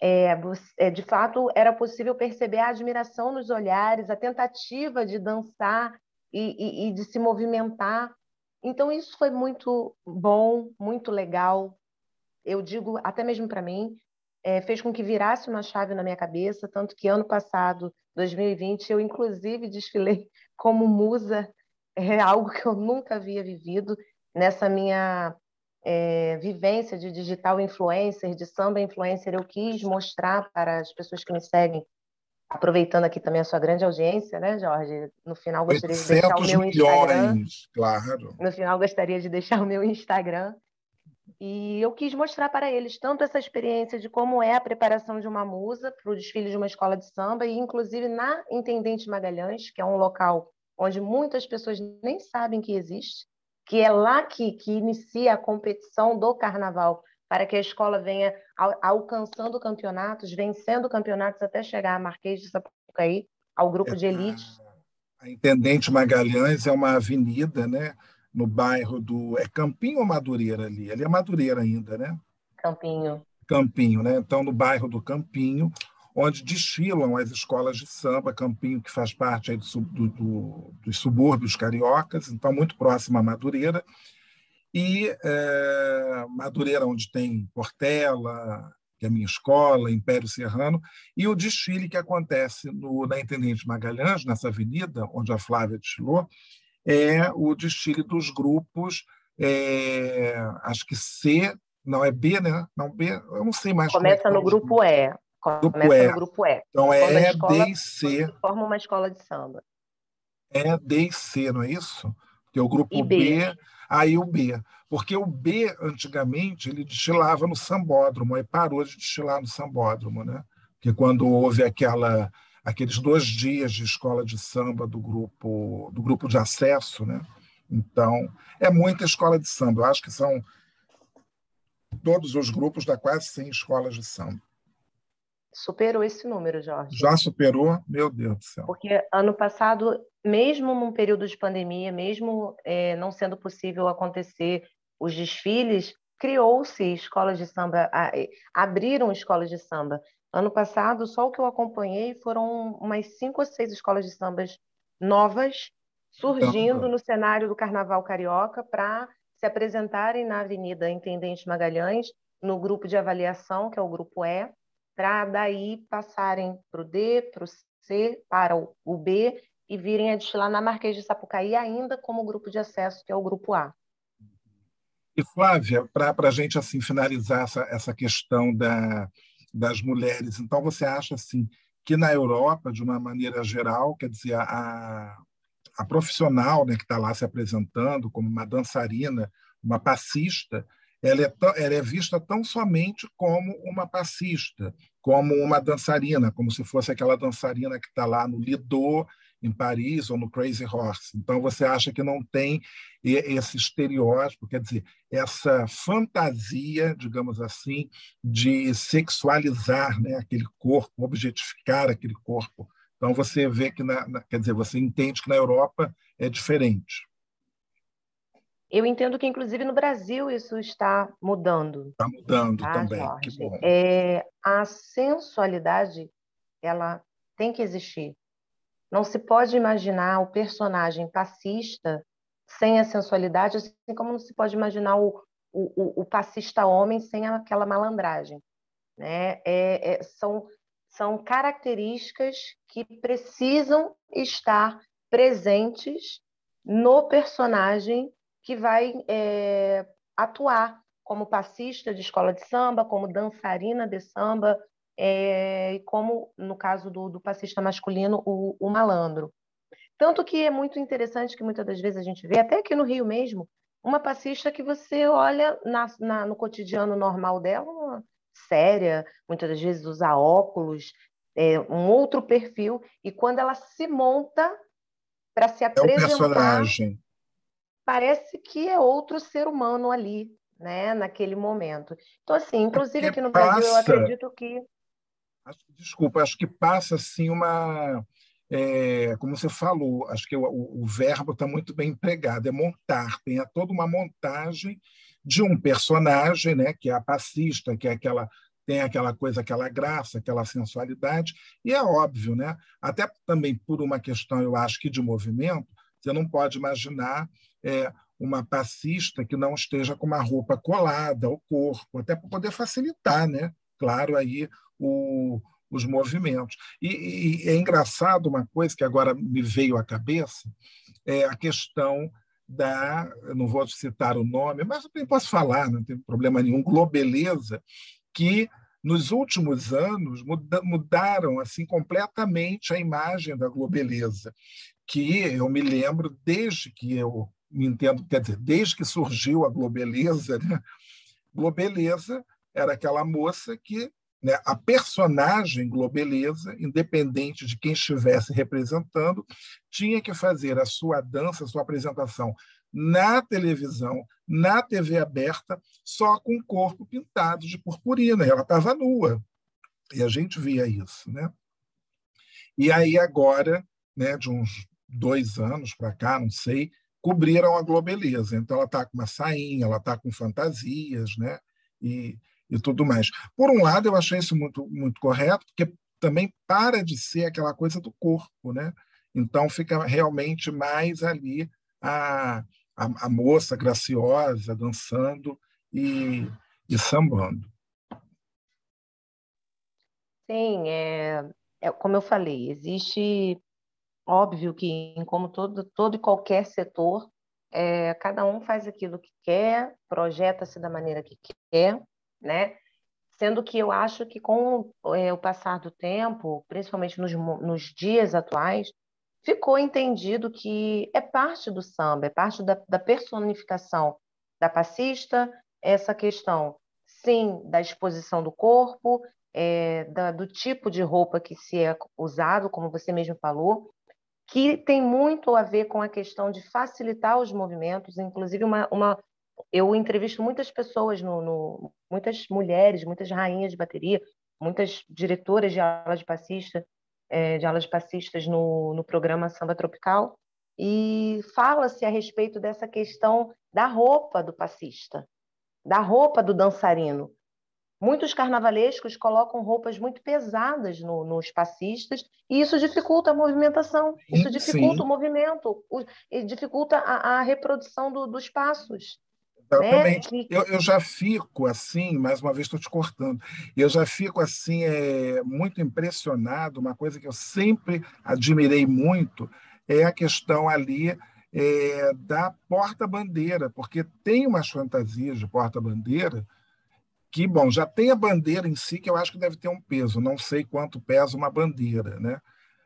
É, é, de fato, era possível perceber a admiração nos olhares, a tentativa de dançar e, e, e de se movimentar. Então, isso foi muito bom, muito legal. Eu digo, até mesmo para mim, é, fez com que virasse uma chave na minha cabeça, tanto que ano passado, 2020, eu inclusive desfilei como musa é algo que eu nunca havia vivido nessa minha é, vivência de digital influencer, de samba influencer. Eu quis mostrar para as pessoas que me seguem, aproveitando aqui também a sua grande audiência, né, Jorge? No final gostaria de deixar o meu Instagram. Claro. No final gostaria de deixar o meu Instagram. E eu quis mostrar para eles tanto essa experiência de como é a preparação de uma musa para o desfile de uma escola de samba, e inclusive na Intendente Magalhães, que é um local onde muitas pessoas nem sabem que existe, que é lá que, que inicia a competição do carnaval, para que a escola venha al alcançando campeonatos, vencendo campeonatos até chegar a Marquês de Sapucaí, ao grupo de elite. A Intendente Magalhães é uma avenida, né? No bairro do. É Campinho ou Madureira ali? Ali é Madureira ainda, né? Campinho. Campinho, né? Então, no bairro do Campinho, onde desfilam as escolas de samba, Campinho, que faz parte do, do, do, dos subúrbios cariocas, então muito próximo a Madureira, e é, Madureira, onde tem Portela, que é a minha escola, Império Serrano, e o desfile que acontece no, na Intendente Magalhães, nessa avenida onde a Flávia desfilou, é o desfile dos grupos, é, acho que C, não é B, né? Não, B, eu não sei mais. É Começa é no grupo E. Começa grupo e. no grupo E. Então é E, D e C. Forma uma escola de samba. É D e C, não é isso? Porque o grupo B. B, aí o B. Porque o B, antigamente, ele destilava no sambódromo, aí parou de destilar no sambódromo, né? Porque quando houve aquela, aqueles dois dias de escola de samba do grupo, do grupo de acesso, né? Então, é muita escola de samba. Eu acho que são todos os grupos dá quase 100 escolas de samba. Superou esse número, Jorge. Já superou? Meu Deus do céu. Porque ano passado, mesmo num período de pandemia, mesmo é, não sendo possível acontecer os desfiles, criou-se escolas de samba, abriram escolas de samba. Ano passado, só o que eu acompanhei foram umas cinco ou seis escolas de sambas novas surgindo então, no cenário do Carnaval Carioca para se apresentarem na Avenida Intendente Magalhães, no grupo de avaliação, que é o grupo E, para daí passarem para o D, para o C, para o B e virem a desfilar na Marquês de Sapucaí ainda como grupo de acesso, que é o grupo A. E Flávia, para a gente assim finalizar essa, essa questão da, das mulheres, então você acha assim que na Europa, de uma maneira geral, quer dizer, a, a profissional né, que está lá se apresentando como uma dançarina, uma passista, ela é, ela é vista tão somente como uma passista, como uma dançarina, como se fosse aquela dançarina que está lá no Lido, em Paris, ou no Crazy Horse. Então, você acha que não tem esse estereótipo, quer dizer, essa fantasia, digamos assim, de sexualizar né, aquele corpo, objetificar aquele corpo. Então, você vê que, na, na, quer dizer, você entende que na Europa é diferente. Eu entendo que, inclusive, no Brasil isso está mudando. Está mudando tá, também, Jorge? que bom. É, a sensualidade, ela tem que existir. Não se pode imaginar o personagem passista sem a sensualidade, assim como não se pode imaginar o, o, o passista homem sem aquela malandragem. Né? É, é, são, são características que precisam estar presentes no personagem que vai é, atuar como passista de escola de samba, como dançarina de samba, é, e como, no caso do, do passista masculino, o, o, malandro. Tanto que é muito interessante que muitas das vezes a gente vê, até aqui no Rio mesmo, uma passista que você olha na, na, no cotidiano normal dela, séria, muitas das vezes usa óculos, é, um outro perfil, e quando ela se monta para se apresentar... É o personagem parece que é outro ser humano ali, né, naquele momento. Então, assim, inclusive aqui no passa, Brasil, eu acredito que. Desculpa, acho que passa assim uma. É, como você falou, acho que o, o verbo está muito bem empregado, é montar, tem toda uma montagem de um personagem, né, que é a passista, que é aquela tem aquela coisa, aquela graça, aquela sensualidade, e é óbvio, né? Até também por uma questão, eu acho que de movimento, você não pode imaginar é, uma passista que não esteja com uma roupa colada ao corpo, até para poder facilitar, né? claro, aí o, os movimentos. E, e, é engraçado uma coisa que agora me veio à cabeça, é a questão da, não vou citar o nome, mas eu posso falar, não tem problema nenhum, Globeleza, que nos últimos anos mudaram assim completamente a imagem da Globeleza, que eu me lembro desde que eu entendo, quer dizer, desde que surgiu a Globeleza, né? Globeleza era aquela moça que né, a personagem Globeleza, independente de quem estivesse representando, tinha que fazer a sua dança, a sua apresentação na televisão, na TV aberta, só com o corpo pintado de purpurina. Ela estava nua. E a gente via isso. Né? E aí, agora, né, de uns dois anos para cá, não sei, cobriram a Globeleza. Então, ela está com uma sainha, ela está com fantasias, né? E, e tudo mais. Por um lado, eu achei isso muito, muito correto, porque também para de ser aquela coisa do corpo, né? Então, fica realmente mais ali a, a, a moça graciosa dançando e, e sambando. Sim, é, é, como eu falei, existe Óbvio que, como todo, todo e qualquer setor, é, cada um faz aquilo que quer, projeta-se da maneira que quer, né? Sendo que eu acho que com é, o passar do tempo, principalmente nos, nos dias atuais, ficou entendido que é parte do samba, é parte da, da personificação da passista, essa questão, sim, da exposição do corpo, é, da, do tipo de roupa que se é usado, como você mesmo falou, que tem muito a ver com a questão de facilitar os movimentos, inclusive uma, uma eu entrevisto muitas pessoas, no, no, muitas mulheres, muitas rainhas de bateria, muitas diretoras de aulas de passista, é, de aulas de passistas no, no programa Samba Tropical, e fala-se a respeito dessa questão da roupa do passista, da roupa do dançarino. Muitos carnavalescos colocam roupas muito pesadas no, nos passistas e isso dificulta a movimentação, isso dificulta Sim. o movimento, o, dificulta a, a reprodução do, dos passos. Exatamente. Né? Eu, eu já fico assim, mais uma vez estou te cortando, eu já fico assim, é, muito impressionado. Uma coisa que eu sempre admirei muito é a questão ali é, da porta-bandeira, porque tem umas fantasias de porta-bandeira que, bom, já tem a bandeira em si, que eu acho que deve ter um peso, não sei quanto pesa uma bandeira, né?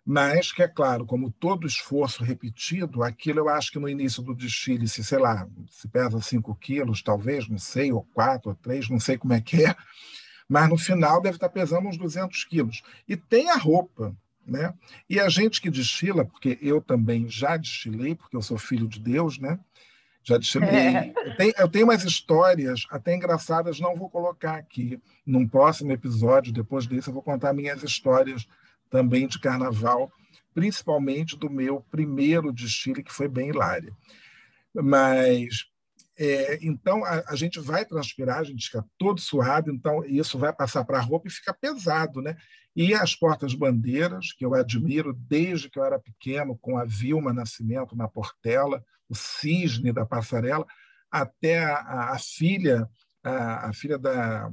mas que, é claro, como todo esforço repetido, aquilo eu acho que no início do desfile, se, sei lá, se pesa 5 quilos, talvez, não sei, ou 4, ou 3, não sei como é que é, mas no final deve estar pesando uns 200 quilos. E tem a roupa, né? E a gente que desfila, porque eu também já desfilei, porque eu sou filho de Deus, né? Já desfilei. É. Eu, tenho, eu tenho umas histórias até engraçadas, não vou colocar aqui. Num próximo episódio, depois desse, eu vou contar minhas histórias também de carnaval, principalmente do meu primeiro desfile, que foi bem hilário. Mas é, então a, a, gente vai transpirar, a gente fica todo suado, então isso vai passar para a roupa e fica pesado, né? E as portas-bandeiras, que eu admiro desde que eu era pequeno, com a Vilma Nascimento na Portela, o cisne da passarela, até a, a, filha, a, a, filha da,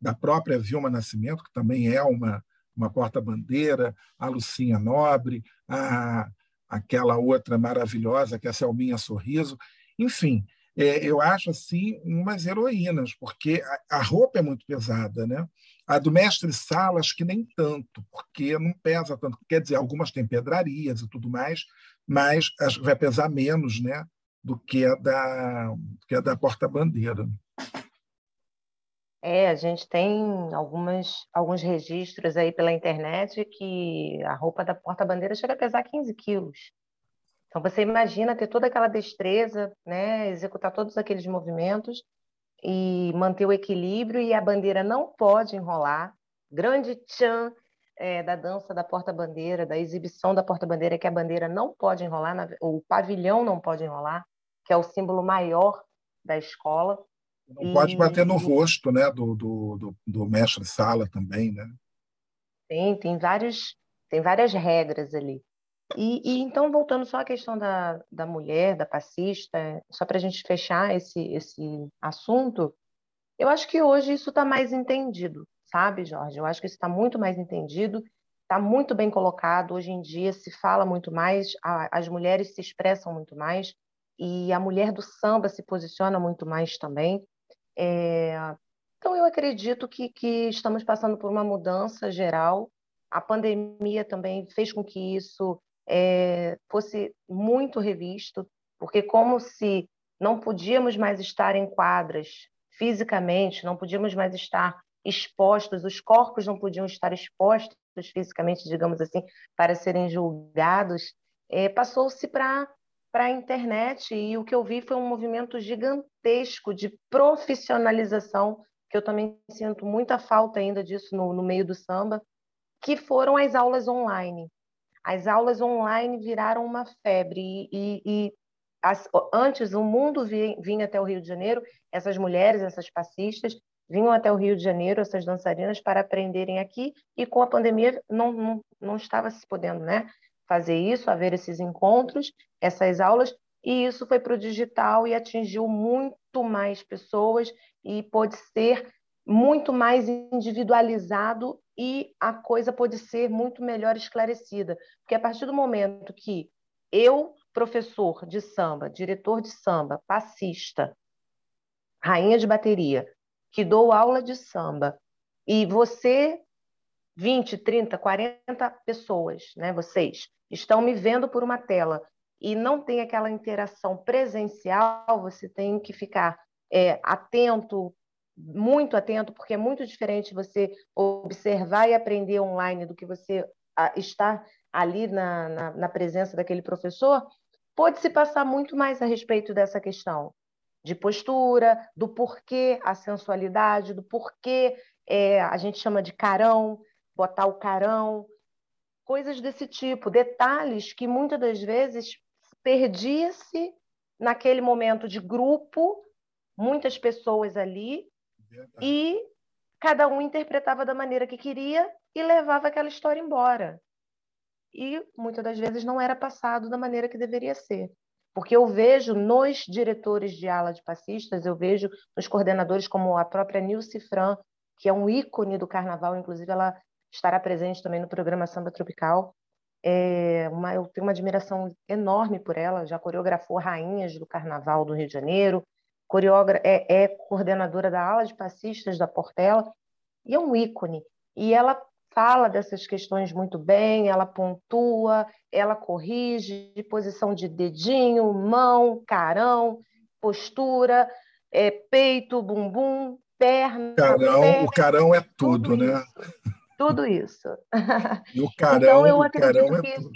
da própria Vilma Nascimento, que também é uma, uma porta-bandeira, a Lucinha Nobre, a, aquela outra maravilhosa, que é a Selminha Sorriso. Enfim, é, eu acho assim umas heroínas, porque a, a, roupa é muito pesada. Né? A do mestre Sala, acho que nem tanto, porque não pesa tanto. Quer dizer, algumas têm pedrarias e tudo mais, mas vai pesar menos né, do que a da, que a da porta-bandeira. É, a gente tem algumas, alguns registros aí pela internet que a roupa da porta-bandeira chega a pesar 15 quilos. Então, você imagina ter toda aquela destreza, né, executar todos aqueles movimentos e manter o equilíbrio, e a bandeira não pode enrolar. Grande tchan é, da dança da porta-bandeira, da exibição da porta-bandeira, é que a bandeira não pode enrolar, o pavilhão não pode enrolar, que é o símbolo maior da escola. Não e... pode bater no rosto né, do, do, do, do mestre-sala também, né? Tem, tem, vários, tem várias regras ali. E, e, então, voltando só à questão da, da mulher, da passista, só para a gente fechar esse, esse assunto, eu acho que hoje isso está mais entendido, sabe, Jorge? Eu acho que isso está muito mais entendido, está muito bem colocado. Hoje em dia se fala muito mais, a, as mulheres se expressam muito mais, e a mulher do samba se posiciona muito mais também. É, então, eu acredito que, que estamos passando por uma mudança geral. A pandemia também fez com que isso é, fosse muito revisto, porque, como se não podíamos mais estar em quadras fisicamente, não podíamos mais estar expostos, os corpos não podiam estar expostos fisicamente, digamos assim, para serem julgados, é, passou-se para para a internet e o que eu vi foi um movimento gigantesco de profissionalização, que eu também sinto muita falta ainda disso no, no meio do samba, que foram as aulas online. As aulas online viraram uma febre e, e, as, antes o mundo vinha, vinha até o Rio de Janeiro, essas mulheres, essas passistas, vinham até o Rio de Janeiro, essas dançarinas, para aprenderem aqui, e com a pandemia não, não, não estava se podendo né, fazer isso, haver esses encontros, essas aulas, e isso foi para o digital e atingiu muito mais pessoas e pôde ser muito mais individualizado e a coisa pôde ser muito melhor esclarecida. Porque a partir do momento que eu, professor de samba, diretor de samba, passista, rainha de bateria, que dou aula de samba, e você, 20, 30, 40 pessoas, né, vocês, estão me vendo por uma tela e não tem aquela interação presencial, você tem que ficar é, atento, muito atento, porque é muito diferente você observar e aprender online do que você estar ali na, na, na presença daquele professor, pode se passar muito mais a respeito dessa questão de postura, do porquê a sensualidade, do porquê é, a gente chama de carão, botar o carão, coisas desse tipo, detalhes que muitas das vezes perdia-se naquele momento de grupo, muitas pessoas ali. E cada um interpretava da maneira que queria e levava aquela história embora. E muitas das vezes não era passado da maneira que deveria ser. Porque eu vejo nos diretores de ala de passistas, eu vejo nos coordenadores como a própria Nilce Fran, que é um ícone do carnaval, inclusive ela estará presente também no programa Samba Tropical. É uma, eu tenho uma admiração enorme por ela, já coreografou rainhas do carnaval do Rio de Janeiro, coreógra é, é coordenadora da ala de passistas da Portela, e é um ícone. E ela fala dessas questões muito bem, ela pontua, ela corrige, posição de dedinho, mão, carão, postura, é, peito, bumbum, perna. Carão, pé, o carão é tudo, tudo né? Isso, tudo isso. E o carão, então, eu o carão é tudo.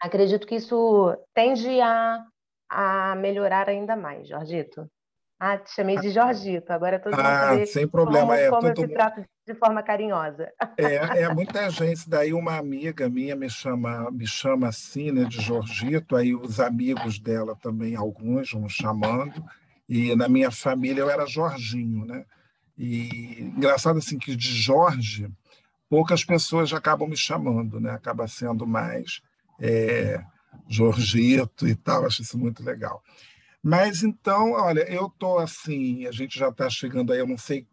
Acredito que isso tende a, a melhorar ainda mais, Jorgito. Ah, te chamei de Jorgito, agora todo mundo ah, saber sem problema, como, é, como todo... eu te trato de forma carinhosa. É, é muita gente. Daí uma amiga minha me chama, me chama assim, né, de Jorgito, aí os amigos dela também, alguns vão chamando, e na minha família eu era Jorginho, né? E engraçado assim que de Jorge, poucas pessoas acabam me chamando, né? Acaba sendo mais é, Jorgito e tal, acho isso muito legal. Mas então, olha, eu estou assim, a gente já está chegando aí, eu não sei,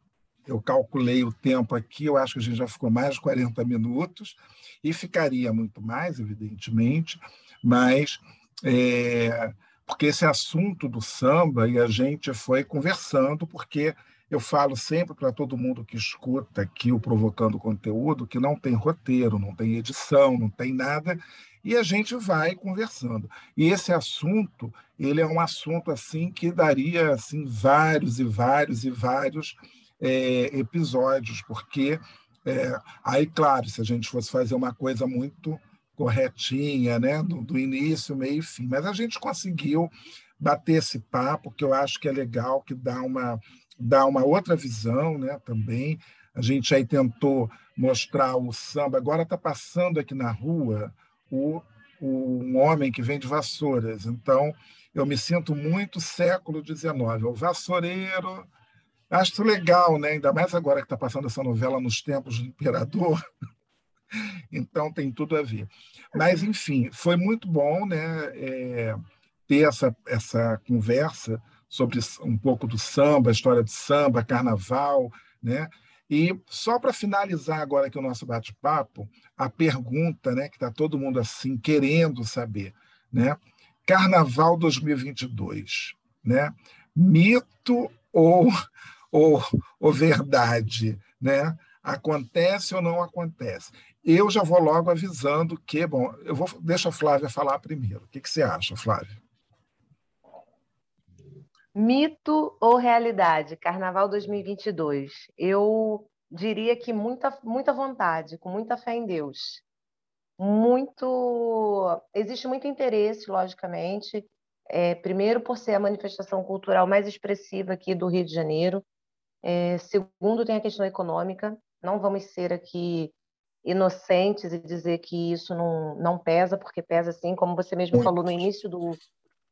eu calculei o tempo aqui, eu acho que a gente já ficou mais de 40 minutos, e ficaria muito mais, evidentemente, mas é, porque esse assunto do samba, e a gente foi conversando, porque eu falo sempre para todo mundo que escuta aqui o Provocando Conteúdo que não tem roteiro, não tem edição, não tem nada, e a gente vai conversando. E esse assunto, ele é um assunto assim que daria assim vários e vários e vários é, episódios, porque é, aí, claro, se a gente fosse fazer uma coisa muito corretinha, né, do, do início, meio e fim, mas a gente conseguiu bater esse papo, que eu acho que é legal, que dá uma, dá uma outra visão né, também. A gente aí tentou mostrar o samba, agora está passando aqui na rua o, o, um homem que vende vassouras. Então, eu me sinto muito século XIX. O vassoureiro. Acho legal, né? ainda mais agora que está passando essa novela nos tempos do imperador. então, tem tudo a ver. Mas, enfim, foi muito bom né? É, ter essa, essa conversa sobre um pouco do samba, história do samba, carnaval, né? E só para finalizar agora aqui o nosso bate-papo, a pergunta né, que está todo mundo assim querendo saber. Né? Carnaval 2022, né? mito ou, ou, ou verdade? Né? Acontece ou não acontece? Eu já vou logo avisando que, bom, eu vou deixa a Flávia falar primeiro. O que, que você acha, Flávia? Mito ou realidade? Carnaval 2022. Eu diria que muita, muita vontade, com muita fé em Deus. Muito. Existe muito interesse, logicamente. É, primeiro, por ser a manifestação cultural mais expressiva aqui do Rio de Janeiro. É, segundo, tem a questão econômica. Não vamos ser aqui inocentes e dizer que isso não, não pesa, porque pesa sim, como você mesmo falou no início do,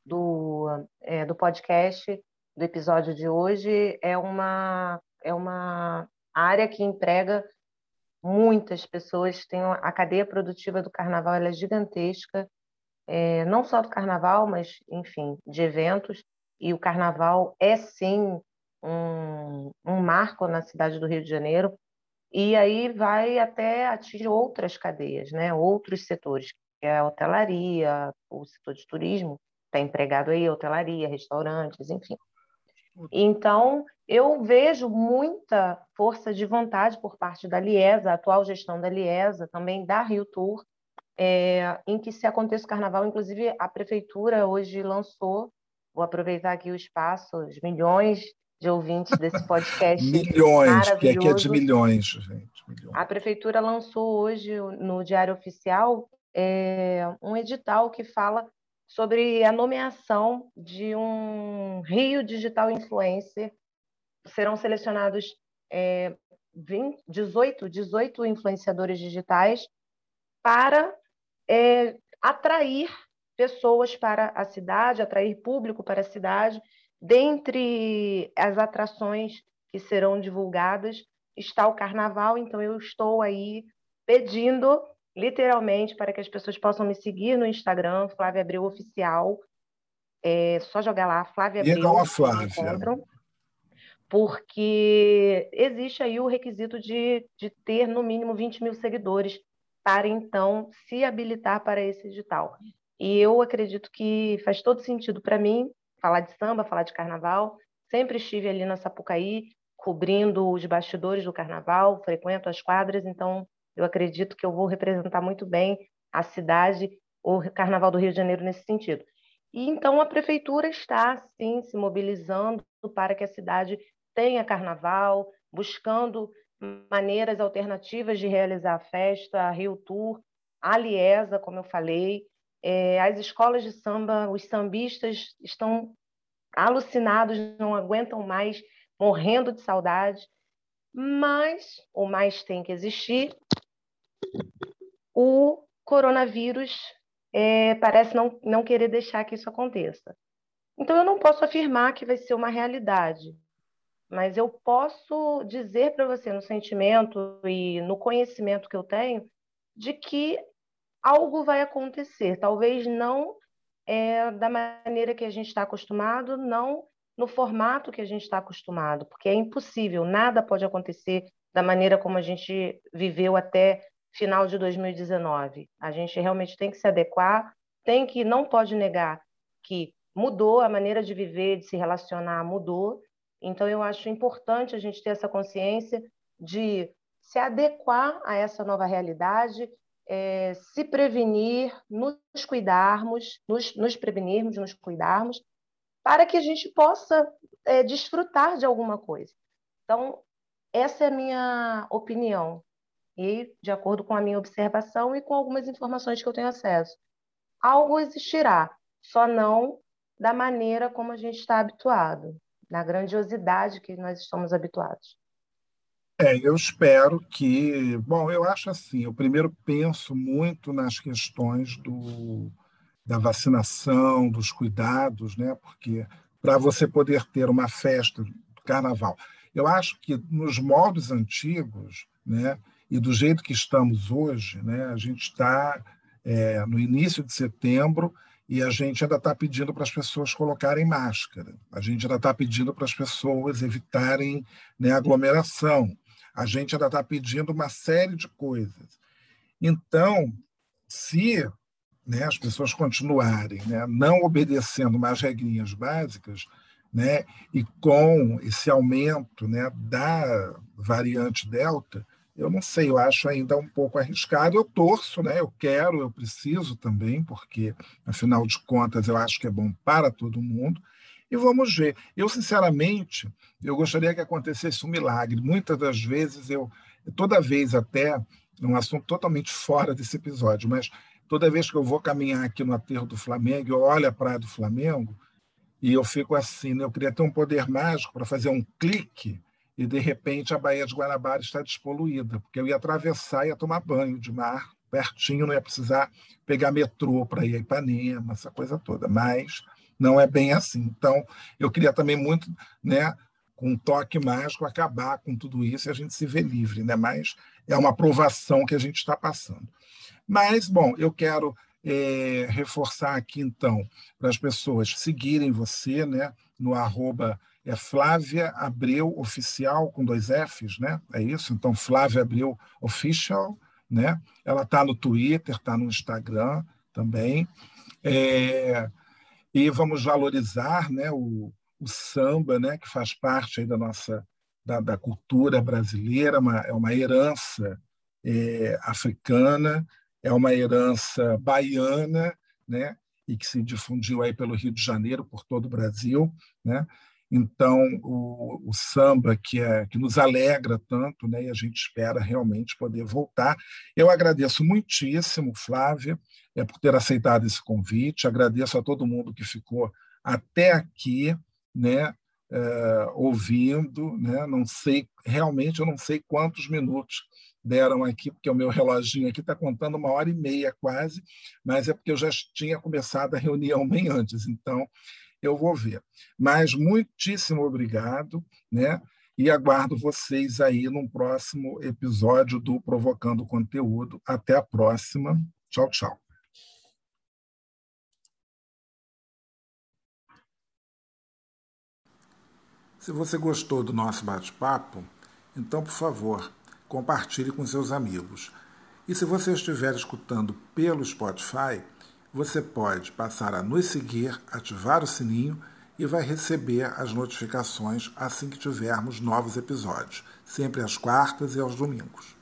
do, é, do podcast, do episódio de hoje, é uma, é uma área que emprega muitas pessoas. Tem a cadeia produtiva do carnaval é gigantesca, é, não só do carnaval, mas, enfim, de eventos. E o carnaval é, sim, um, um marco na cidade do Rio de Janeiro. E aí vai até atingir outras cadeias, né? outros setores, que é a hotelaria, o setor de turismo, está empregado aí, hotelaria, restaurantes, enfim. Então, eu vejo muita força de vontade por parte da Liesa, a atual gestão da Liesa, também da Rio Tour, é, em que se aconteça o carnaval, inclusive a prefeitura hoje lançou, vou aproveitar aqui o espaço, os milhões de ouvintes desse podcast. milhões, porque aqui é de milhões, gente. Milhões. A prefeitura lançou hoje no Diário Oficial é, um edital que fala sobre a nomeação de um Rio Digital Influencer. Serão selecionados é, 20, 18, 18 influenciadores digitais para é, atrair pessoas para a cidade, atrair público para a cidade. Dentre as atrações que serão divulgadas está o carnaval, então eu estou aí pedindo literalmente para que as pessoas possam me seguir no Instagram, Flávia Abreu Oficial. É só jogar lá, Flávia Abreu. Igual a Flávia. Porque existe aí o requisito de, de ter no mínimo 20 mil seguidores para então se habilitar para esse edital. E eu acredito que faz todo sentido para mim falar de samba, falar de carnaval. Sempre estive ali na Sapucaí, cobrindo os bastidores do carnaval, frequento as quadras, então eu acredito que eu vou representar muito bem a cidade, o Carnaval do Rio de Janeiro nesse sentido. E então a prefeitura está, sim, se mobilizando para que a cidade tenha carnaval, buscando maneiras alternativas de realizar a festa, a Rio Tour, a Liesa, como eu falei, é, as escolas de samba, os sambistas estão alucinados, não aguentam mais, morrendo de saudade, mas o mais tem que existir. O coronavírus é, parece não, não querer deixar que isso aconteça. Então, eu não posso afirmar que vai ser uma realidade, mas eu posso dizer para você, no sentimento e no conhecimento que eu tenho, de que algo vai acontecer. Talvez não é, da maneira que a gente está acostumado, não no formato que a gente está acostumado, porque é impossível, nada pode acontecer da maneira como a gente viveu até final de 2019. A gente realmente tem que se adequar, tem que não pode negar que mudou a maneira de viver, de se relacionar, mudou. Então eu acho importante a gente ter essa consciência de se adequar a essa nova realidade, é, se prevenir, nos cuidarmos, nos, nos prevenirmos, nos cuidarmos para que a gente possa é, desfrutar de alguma coisa. Então, essa é a minha opinião, e de acordo com a minha observação e com algumas informações que eu tenho acesso. Algo existirá, só não da maneira como a gente está habituado, na grandiosidade que nós estamos habituados. É, eu espero que. Bom, eu acho assim: eu primeiro penso muito nas questões do, da vacinação, dos cuidados, né? Porque para você poder ter uma festa do carnaval, eu acho que nos modos antigos, né? E do jeito que estamos hoje, né? A gente está é, no início de setembro e a gente ainda está pedindo para as pessoas colocarem máscara. A gente ainda está pedindo para as pessoas evitarem né, aglomeração. A gente ainda está pedindo uma série de coisas. Então, se né, as pessoas continuarem né, não obedecendo mais regrinhas básicas, né, e com esse aumento né, da variante Delta, eu não sei, eu acho ainda um pouco arriscado. Eu torço, né, eu quero, eu preciso também, porque, afinal de contas, eu acho que é bom para todo mundo. E vamos ver. Eu, sinceramente, eu gostaria que acontecesse um milagre. Muitas das vezes, eu, toda vez até, um assunto totalmente fora desse episódio, mas toda vez que eu vou caminhar aqui no aterro do Flamengo, eu olho a praia do Flamengo e eu fico assim, né? eu queria ter um poder mágico para fazer um clique e, de repente, a Baía de Guanabara está despoluída, porque eu ia atravessar e ia tomar banho de mar pertinho, não ia precisar pegar metrô para ir a Ipanema, essa coisa toda. Mas não é bem assim. Então, eu queria também muito, né, com um toque mágico, acabar com tudo isso e a gente se ver livre, né? Mas é uma aprovação que a gente está passando. Mas, bom, eu quero é, reforçar aqui, então, para as pessoas seguirem você, né? No arroba é Flávia Abreu Oficial, com dois Fs, né? É isso? Então, Flávia Abreu Official, né? Ela está no Twitter, está no Instagram também. É, e vamos valorizar né, o, o samba, né, que faz parte da nossa da, da cultura brasileira, uma, é uma herança é, africana, é uma herança baiana, né? e que se difundiu aí pelo Rio de Janeiro, por todo o Brasil, né? Então, o, o, samba que, é, que nos alegra tanto, né, e a gente espera realmente poder voltar. Eu agradeço muitíssimo, Flávia, é, por ter aceitado esse convite, agradeço a todo mundo que ficou até aqui, né, é, ouvindo, né, não sei, realmente eu não sei quantos minutos deram aqui, porque o meu reloginho aqui está contando uma hora e meia quase, mas é porque eu já tinha começado a reunião bem antes, então eu vou ver. Mas muitíssimo obrigado, né? E aguardo vocês aí num próximo episódio do Provocando Conteúdo. Até a próxima. Tchau, tchau. Se você gostou do nosso bate-papo, então, por favor, compartilhe com seus amigos. E se você estiver escutando pelo Spotify, você pode passar a nos seguir, ativar o sininho e vai receber as notificações assim que tivermos novos episódios, sempre às quartas e aos domingos.